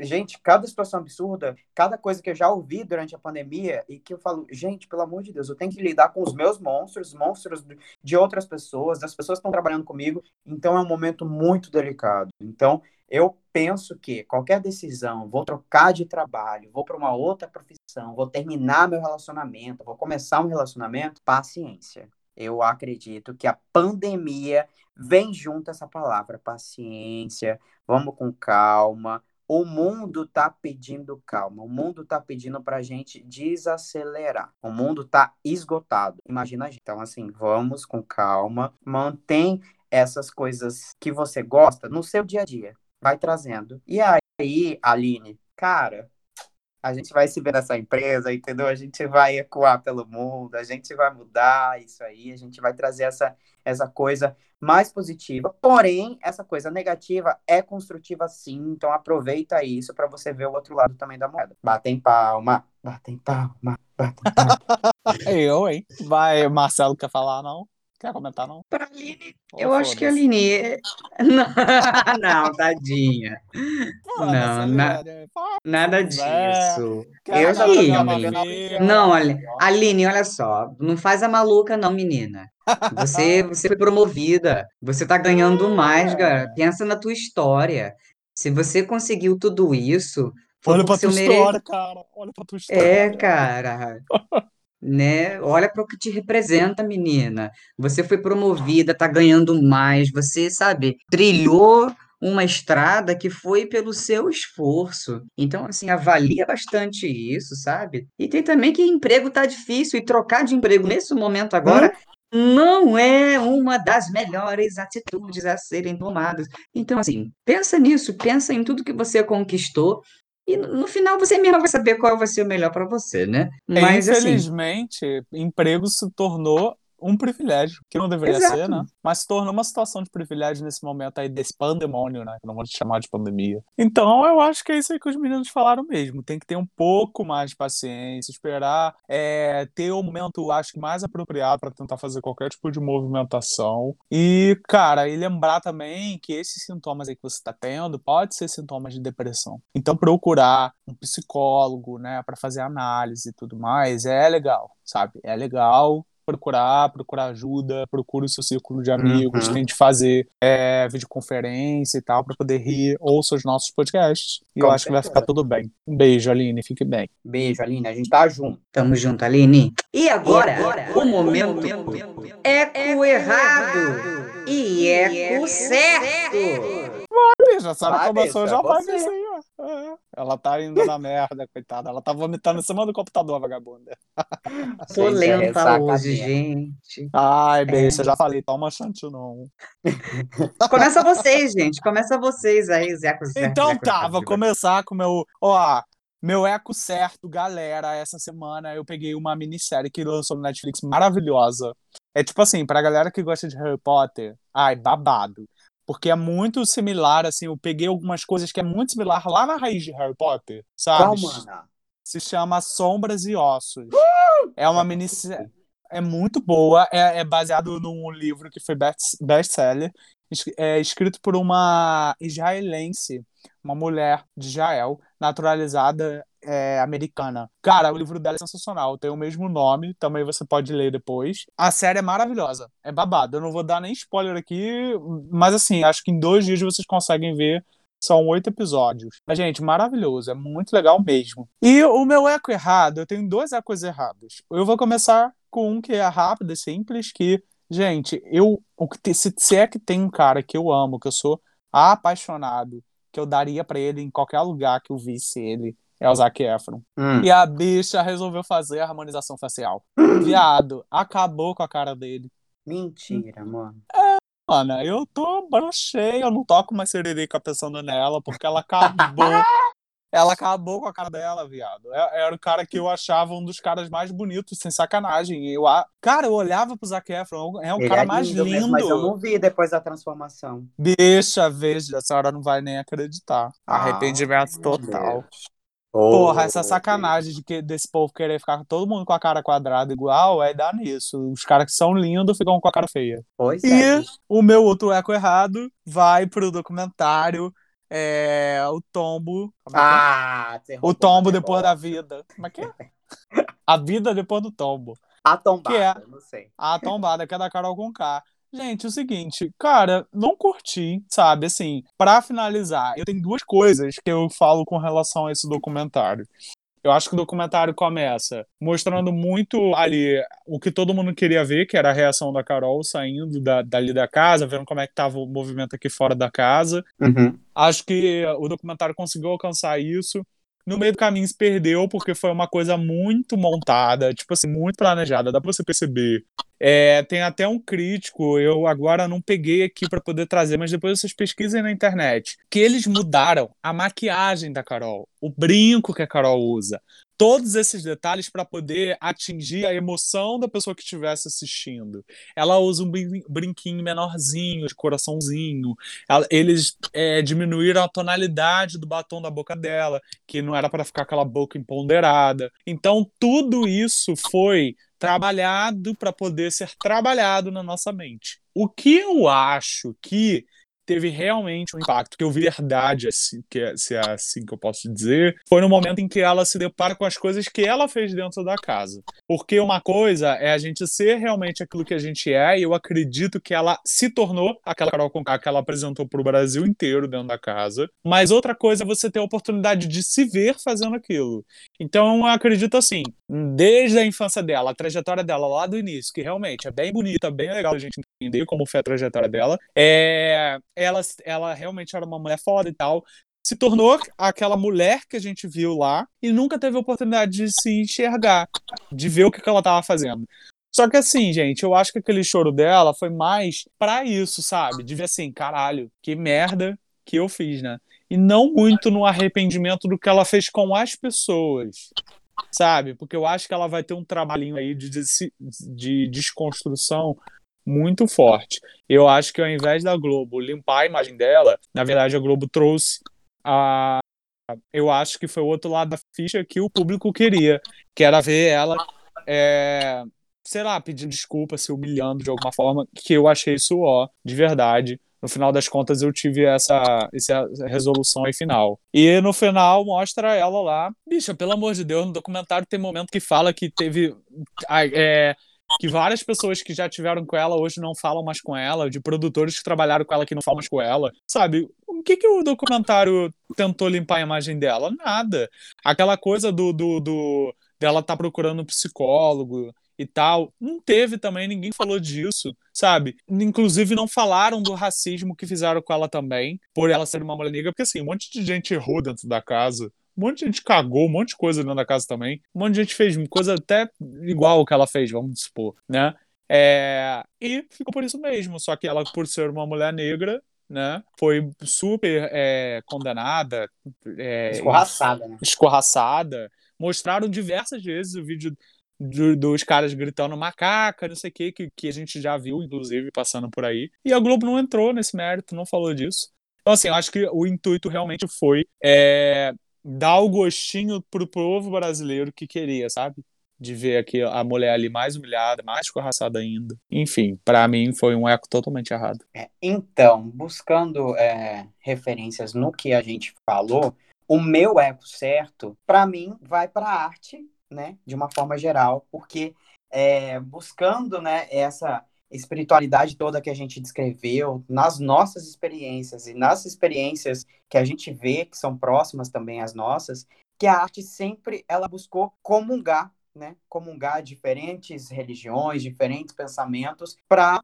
Gente, cada situação absurda, cada coisa que eu já ouvi durante a pandemia e que eu falo, gente, pelo amor de Deus, eu tenho que lidar com os meus monstros, monstros de- outras pessoas, das pessoas que estão trabalhando comigo, então é um momento muito delicado. Então, eu penso que qualquer decisão, vou trocar de trabalho, vou para uma outra profissão, vou terminar meu relacionamento, vou começar um relacionamento, paciência. Eu acredito que a pandemia vem junto essa palavra, paciência, vamos com calma. O mundo tá pedindo calma, o mundo tá pedindo pra gente desacelerar. O mundo tá esgotado. Imagina a gente. Então, assim, vamos com calma, mantém essas coisas que você gosta no seu dia a dia. Vai trazendo. E aí, Aline, cara, a gente vai se ver nessa empresa, entendeu? A gente vai ecoar pelo mundo, a gente vai mudar isso aí, a gente vai trazer essa, essa coisa mais positiva. Porém, essa coisa negativa é construtiva sim, então aproveita isso para você ver o outro lado também da moeda. Batem palma, batem palma, batem palma. Eu, hein? Vai, Marcelo quer falar, não? Quer comentar, não? Pra Aline, Ou eu acho que a? Aline. é- Não, não, tadinha. Foda-se, Não, na-. Fala nada disso. Quer Eu já tô. Não, olha, Aline, olha só, não faz a maluca não, menina. Você, você foi promovida, você tá ganhando mais, cara. Pensa na tua história. Se você conseguiu tudo isso, foi Olha pra tua mere... história, cara. Olha pra tua história. É, cara, né? Olha para o que te representa, menina. Você foi promovida, tá ganhando mais, você, sabe, trilhou uma estrada que foi pelo seu esforço. Então, assim, avalia bastante isso, sabe? E tem também que emprego tá difícil e trocar de emprego nesse momento agora não é uma das melhores atitudes a serem tomadas. Então, assim, pensa nisso, pensa em tudo que você conquistou. E no final você mesmo vai saber qual vai ser o melhor para você, né? É, Mas assim, Infelizmente, emprego se tornou um privilégio, que não deveria Exato. ser, né? Mas se tornou uma situação de privilégio nesse momento aí desse pandemônio, né? Que não vamos chamar de pandemia. Então, eu acho que é isso aí que os meninos falaram mesmo. Tem que ter um pouco mais de paciência, esperar é, ter o momento, acho que mais apropriado para tentar fazer qualquer tipo de movimentação. E, cara, e lembrar também que esses sintomas aí que você está tendo pode ser sintomas de depressão. Então, procurar um psicólogo, né, para fazer análise e tudo mais, é legal, sabe? É legal procurar, procurar ajuda, procure o seu círculo de amigos, Uhum. tente fazer é, videoconferência e tal, para poder rir, ouça os nossos podcasts. E eu Com acho que vai certeza. ficar tudo bem. Um beijo, Aline, fique bem. Beijo, Aline, a gente tá junto. tamo junto, Aline. E agora, o momento eco errado e eco certo. Bicho, a senhora Vai, começou, já vai você. isso aí, ó. É. Ela tá indo na merda, coitada. Ela tá vomitando em cima do computador, vagabunda. Tô Gente, é lenta ressaca hoje, gente. Ai, bicho, eu já falei, toma chante não. Começa vocês, gente. Começa vocês aí, Zeco Zé. Então Zeco tá, Zé. vou começar com o meu. Ó, meu eco certo, galera. Essa semana eu peguei uma minissérie que lançou no Netflix maravilhosa. É tipo assim, pra galera que gosta de Harry Potter, ai, babado. Porque é muito similar, assim, eu peguei algumas coisas que é muito similar lá na raiz de Harry Potter, sabe? Qual? Se chama Sombras e Ossos. É uma minissérie. É muito boa. É, é baseado num livro que foi best- best-seller. es- é escrito por uma israelense, uma mulher de Israel, naturalizada é, americana. Cara, o livro dela é sensacional. Tem o mesmo nome, também você pode ler depois. A série é maravilhosa. É babado. Eu não vou dar nem spoiler aqui, mas assim, acho que em dois dias vocês conseguem ver são oito episódios. Mas, gente, maravilhoso. É muito legal mesmo. E o meu eco errado, eu tenho dois ecos errados. Eu vou começar com um que é rápido e simples, que, gente, eu. O que se, se é que tem um cara que eu amo, que eu sou apaixonado, que eu daria pra ele em qualquer lugar que eu visse ele, é o Zac Efron. Hum. E a bicha resolveu fazer a harmonização facial. Viado, acabou com a cara dele. Mentira, mano. Mano, eu tô brochei, eu não toco mais sererica pensando nela, porque ela acabou. ela acabou com a cara dela, viado. É- Era o cara que eu achava um dos caras mais bonitos, sem sacanagem. Eu, a- cara, eu olhava pro Zac Efron, é o Ele cara é mais lindo mesmo, mas eu não vi depois da transformação. Bicha, veja, a senhora não vai nem acreditar. Arrependimento Ah, total. Deus. Porra, Oh, essa sacanagem de que, desse povo querer ficar todo mundo com a cara quadrada igual, é dar nisso. Os caras que são lindos ficam com a cara feia. Pois E é. o meu outro eco errado vai pro documentário é, O Tombo. É é? Ah, você o Tombo depois da vida. Como é que é? A vida depois do tombo. A tombada, Que é? não sei. A tombada que é da Carol Conká. Gente, o seguinte, cara, não curti, sabe? Assim, pra finalizar, eu tenho duas coisas que eu falo com relação a esse documentário. Eu acho que o documentário começa mostrando muito ali o que todo mundo queria ver, que era a reação da Carol saindo da, dali da casa, vendo como é que tava o movimento aqui fora da casa. Uhum. Acho que o documentário conseguiu alcançar isso. No meio do caminho se perdeu, porque foi uma coisa muito montada, tipo assim, muito planejada. Dá pra você perceber É, tem até um crítico, eu agora não peguei aqui para poder trazer, mas depois vocês pesquisem na internet, que eles mudaram a maquiagem da Carol, o brinco que a Carol usa, todos esses detalhes para poder atingir a emoção da pessoa que estivesse assistindo. Ela usa um brin- brinquinho menorzinho, de coraçãozinho. Eles é, diminuíram a tonalidade do batom da boca dela, que não era para ficar aquela boca empoderada. Então, tudo isso foi trabalhado para poder ser trabalhado na nossa mente. O que eu acho que teve realmente um impacto, que eu vi verdade, assim, que é, se é assim que eu posso dizer, foi no momento em que ela se depara com as coisas que ela fez dentro da casa. Porque uma coisa é a gente ser realmente aquilo que a gente é, e eu acredito que ela se tornou aquela Carol Conká que ela apresentou para o Brasil inteiro dentro da casa. Mas outra coisa é você ter a oportunidade de se ver fazendo aquilo. Então eu acredito assim, desde a infância dela, a trajetória dela lá do início, que realmente é bem bonita, bem legal a gente entender como foi a trajetória dela, é, ela, ela realmente era uma mulher foda e tal. Se tornou aquela mulher que a gente viu lá e nunca teve oportunidade de se enxergar, de ver o que, que ela tava fazendo. Só que assim, gente, eu acho que aquele choro dela foi mais pra isso, sabe? De ver assim, caralho, que merda que eu fiz, né? E não muito no arrependimento do que ela fez com as pessoas, sabe? Porque eu acho que ela vai ter um trabalhinho aí de, de, de desconstrução muito forte. Eu acho que ao invés da Globo limpar a imagem dela, na verdade a Globo trouxe a. Eu acho que foi o outro lado da ficha que o público queria, que era ver ela, é, sei lá, pedindo desculpa, se humilhando de alguma forma, que eu achei isso ó, de verdade. No final das contas, eu tive essa, essa resolução aí final. E no final mostra ela lá. Bicha, pelo amor de Deus, no documentário tem momento que fala que teve. É, que várias pessoas que já tiveram com ela hoje não falam mais com ela, de produtores que trabalharam com ela que não falam mais com ela. Sabe? O que, que o documentário tentou limpar a imagem dela? Nada. Aquela coisa do, do, do dela tá procurando um psicólogo e tal. Não teve também, ninguém falou disso, sabe? Inclusive não falaram do racismo que fizeram com ela também, por ela ser uma mulher negra, porque assim, um monte de gente errou dentro da casa. Um monte de gente cagou, um monte de coisa dentro da casa também. Um monte de gente fez coisa até igual o que ela fez, vamos supor, né? É... E ficou por isso mesmo. Só que ela, por ser uma mulher negra, né, foi super é, condenada. É, Escorraçada, né? Escorraçada. Mostraram diversas vezes o vídeo do, dos caras gritando macaca, não sei o que, que a gente já viu, inclusive, passando por aí. E a Globo não entrou nesse mérito, não falou disso. Então, assim, eu acho que o intuito realmente foi é, dar o gostinho pro povo brasileiro que queria, sabe? De ver aqui a mulher ali mais humilhada, mais escorraçada ainda. Enfim, para mim foi um eco totalmente errado. É, então, buscando é, referências no que a gente falou, o meu eco certo, para mim, vai para arte né, de uma forma geral, porque é, buscando, né, essa espiritualidade toda que a gente descreveu nas nossas experiências e nas experiências que a gente vê que são próximas também às nossas, que a arte sempre ela buscou comungar, né, comungar diferentes religiões, diferentes pensamentos para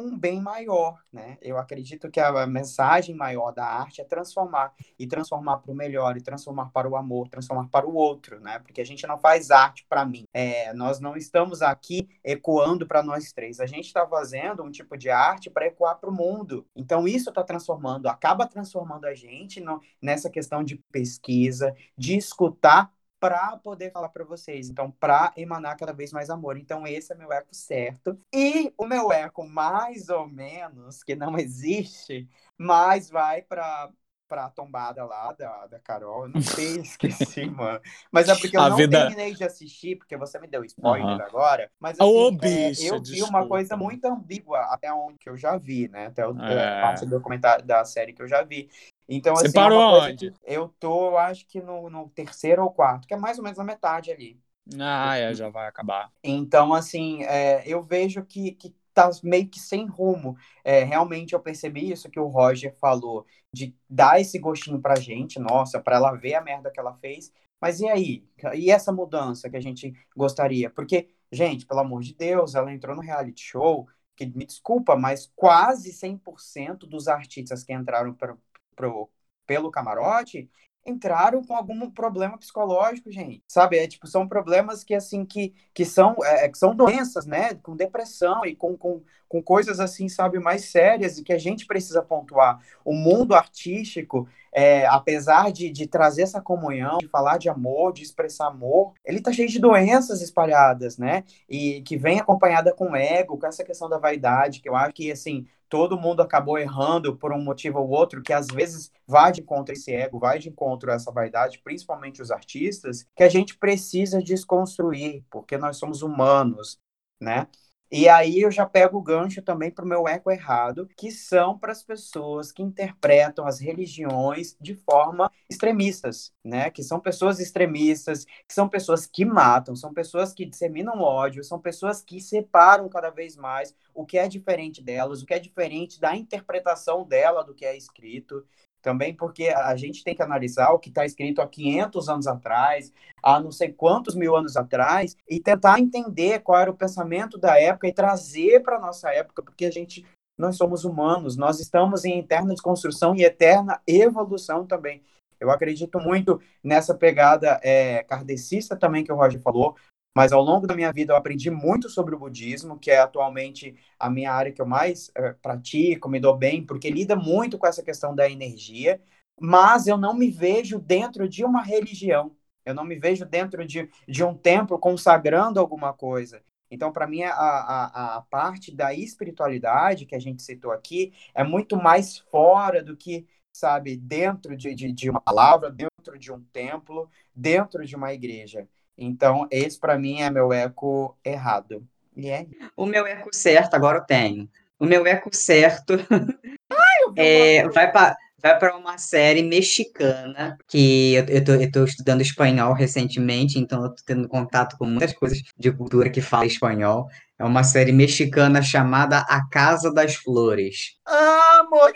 um bem maior, né? Eu acredito que a mensagem maior da arte é transformar e transformar para o melhor e transformar para o amor, transformar para o outro, né? Porque a gente não faz arte para mim. É, nós não estamos aqui ecoando para nós três. A gente está fazendo um tipo de arte para ecoar para o mundo. Então isso está transformando, acaba transformando a gente no, nessa questão de pesquisa, de escutar para poder falar para vocês. Então, para emanar cada vez mais amor. Então, esse é meu eco certo. E o meu eco, mais ou menos, que não existe, mas vai para pra tombada lá da, da Carol. Eu não sei, esqueci, mano. Mas é porque eu A não vida- terminei de assistir, porque você me deu spoiler Aham. agora. Mas Ô, assim, é, bicha, eu vi desculpa. uma coisa muito ambígua até onde que eu já vi, né? Até o É. a parte do documentário da série que eu já vi. Então, Você assim, é parou onde? eu tô, acho que no, no terceiro ou quarto, que é mais ou menos na metade ali. Ah, é, já vai acabar. Então, assim, é, eu vejo que, que tá meio que sem rumo. É, realmente eu percebi isso que o Roger falou, de dar esse gostinho pra gente, nossa, pra ela ver a merda que ela fez. Mas e aí? E essa mudança que a gente gostaria? Porque, gente, pelo amor de Deus, ela entrou no reality show, que me desculpa, mas quase 100% dos artistas que entraram pro, pro, pelo camarote entraram com algum problema psicológico, gente. Sabe? É, tipo, são problemas que, assim, que, que, são, é, que são doenças, né? Com depressão e com, com, com coisas, assim, sabe, mais sérias e que a gente precisa pontuar. O mundo artístico, é, apesar de, de trazer essa comunhão, de falar de amor, de expressar amor, ele tá cheio de doenças espalhadas, né? E que vem acompanhada com ego, com essa questão da vaidade, que eu acho que, assim, todo mundo acabou errando por um motivo ou outro, que às vezes vai de encontro esse ego, vai de encontro essa vaidade, principalmente os artistas, que a gente precisa desconstruir, porque nós somos humanos, né? E aí eu já pego o gancho também para o meu eco errado, que são para as pessoas que interpretam as religiões de forma extremistas, né? Que são pessoas extremistas, que são pessoas que matam, são pessoas que disseminam ódio, são pessoas que separam cada vez mais o que é diferente delas, o que é diferente da interpretação dela do que é escrito também porque a gente tem que analisar o que está escrito há 500 anos atrás, há não sei quantos mil anos atrás, e tentar entender qual era o pensamento da época e trazer para a nossa época, porque a gente, nós somos humanos, nós estamos em eterna desconstrução e eterna evolução também. Eu acredito muito nessa pegada é, kardecista também que o Roger falou, mas ao longo da minha vida eu aprendi muito sobre o budismo, que é atualmente a minha área que eu mais uh, pratico, me dou bem, porque lida muito com essa questão da energia, mas eu não me vejo dentro de uma religião, eu não me vejo dentro de, de um templo consagrando alguma coisa. Então, para mim, a, a, a parte da espiritualidade que a gente citou aqui é muito mais fora do que, sabe, dentro de, de, de uma palavra, dentro de um templo, dentro de uma igreja. Então, esse para mim é meu eco errado. E é. O meu eco certo, agora eu tenho. O meu eco certo é, vai para vai para uma série mexicana que eu, eu, tô, eu tô estudando espanhol recentemente, então eu tô tendo contato com muitas coisas de cultura que fala espanhol. É uma série mexicana chamada A Casa das Flores. Amo!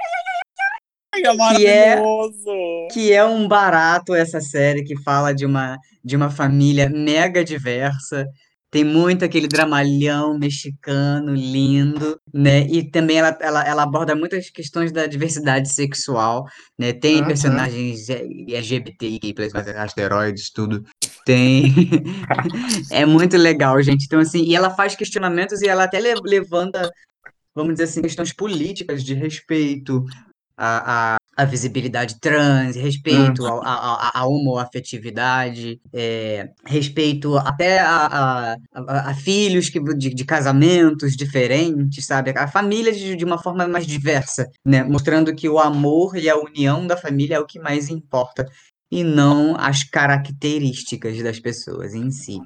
É que é, que é um barato essa série que fala de uma, de uma família mega diversa. Tem muito aquele dramalhão mexicano lindo, né? E também ela, ela, ela aborda muitas questões da diversidade sexual, né? Tem Aham. personagens LGBTI, asteroides, tudo. Tem. É muito legal, gente. Então, assim, e ela faz questionamentos e ela até le- levanta, vamos dizer assim, questões políticas de respeito à, à, à visibilidade trans, respeito à, à, à homoafetividade, é, respeito até a, a, a- a filhos que, de, de casamentos diferentes, sabe? A família de, de uma forma mais diversa, né? Mostrando que o amor e a união da família é o que mais importa. E não as características das pessoas em si.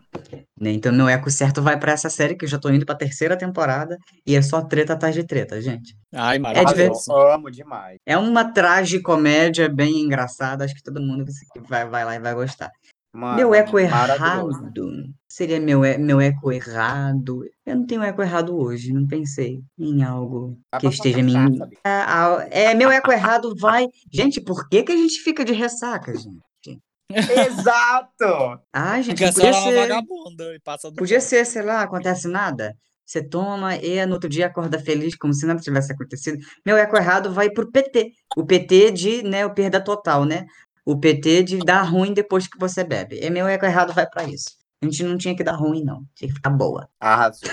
né? Então, meu eco certo vai pra essa série, que eu já tô indo pra terceira temporada, e é só treta atrás de treta, gente. Ai, É Valeu, divertido. amo demais. É uma tragicomédia bem engraçada, acho que todo mundo vai, vai lá e vai gostar. Meu eco maravilhoso. errado seria meu, e- meu eco errado. Eu não tenho eco errado hoje, não pensei em algo Dá que pra esteja me. sabe? Ah, ah, É, meu eco errado vai. Gente, por que que a gente fica de ressaca, gente? Exato! Ah, gente, Porque a podia senhora é uma ser. vagabunda e passa do Podia ser, sei lá, acontece nada. Você toma e no outro dia acorda feliz, como se nada tivesse acontecido. Meu eco errado vai pro PT. O PT de, né, o perda total, né? O PT de dar ruim depois que você bebe. E meu eco errado vai pra isso. A gente não tinha que dar ruim, não. Tinha que ficar boa. Arrasou.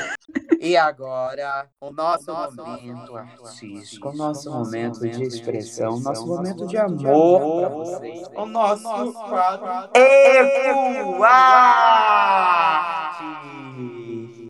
E agora, o nosso momento artístico, o nosso momento de expressão, o nosso momento de amor para vocês, o nosso quadro Eco Arte.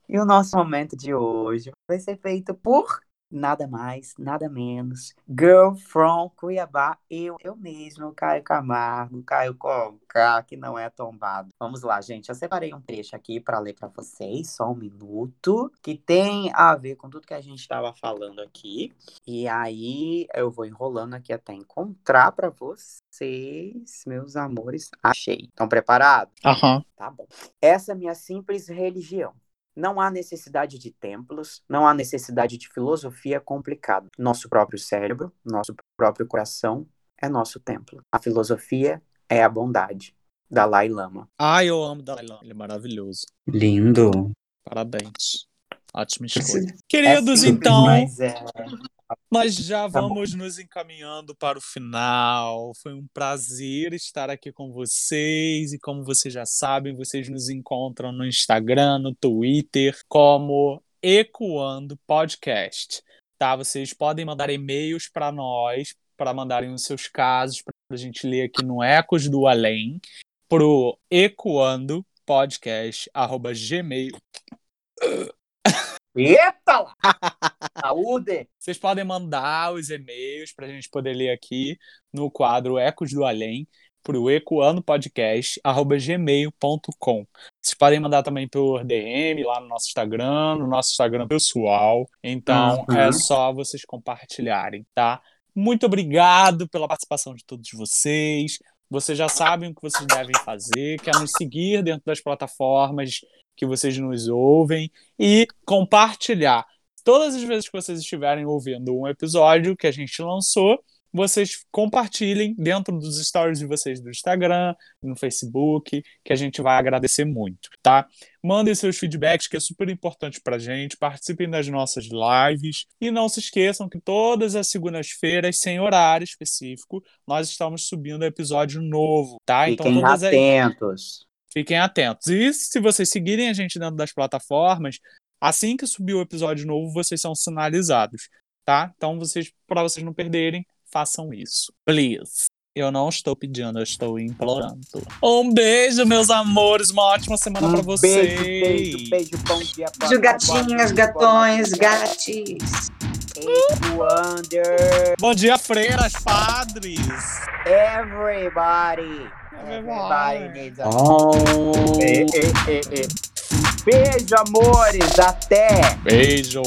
E o nosso momento de hoje vai ser feito por nada mais, nada menos. Girl from Cuiabá, eu, eu mesmo, Caio Camargo, Caio Conká, que não é tombado. Vamos lá, gente. Eu separei um trecho aqui para ler para vocês, só um minuto, que tem a ver com tudo que a gente estava falando aqui. E aí eu vou enrolando aqui até encontrar para vocês, meus amores. Achei. Estão preparados? Aham. Tá bom. Essa é minha simples religião. Não há necessidade de templos, não há necessidade de filosofia complicada. Nosso próprio cérebro, nosso próprio coração é nosso templo. A filosofia é a bondade. Dalai Lama. Ai, eu amo Dalai Lama. Ele é maravilhoso. Lindo. Parabéns. Ótima escolha. Queridos, é simples, então. Mas é... Mas já Tá vamos nos encaminhando para o final. Foi um prazer estar aqui com vocês. E como vocês já sabem, vocês nos encontram no Instagram, no Twitter, como Ecoando Podcast. Tá? Vocês podem mandar e-mails para nós, para mandarem os seus casos, para a gente ler aqui no Ecos do Além, pro ecoando podcast arroba gmail Eita lá! Saúde! Vocês podem mandar os e-mails para a gente poder ler aqui no quadro Ecos do Além para o ecoandopodcast.gmail.com. Vocês podem mandar também por DM lá no nosso Instagram, no nosso Instagram pessoal. Então Uhum. é só vocês compartilharem, tá? Muito obrigado pela participação de todos vocês. Vocês já sabem o que vocês devem fazer, que é nos seguir dentro das plataformas que vocês nos ouvem e compartilhar. Todas as vezes que vocês estiverem ouvindo um episódio que a gente lançou, vocês compartilhem dentro dos stories de vocês do Instagram, no Facebook, que a gente vai agradecer muito, tá? Mandem seus feedbacks, que é super importante pra gente. Participem das nossas lives. E não se esqueçam que todas as segundas-feiras, sem horário específico, nós estamos subindo episódio novo, tá? Fiquem todas as- atentos. Fiquem atentos. E se vocês seguirem a gente dentro das plataformas, assim que subir o episódio novo, vocês são sinalizados, tá? Então, vocês, para vocês não perderem, façam isso. Please. Eu não estou pedindo, eu estou implorando. Um beijo, meus amores. Uma ótima semana pra Um vocês. beijo, beijo, beijo, bom dia. boa Beijo, gatinhas, gatões, gatis. Ecoander. Bom dia, freiras, padres. Everybody. Everybody needs a... Oh. Eh, eh, eh. Beijo, amores. Até. Beijo.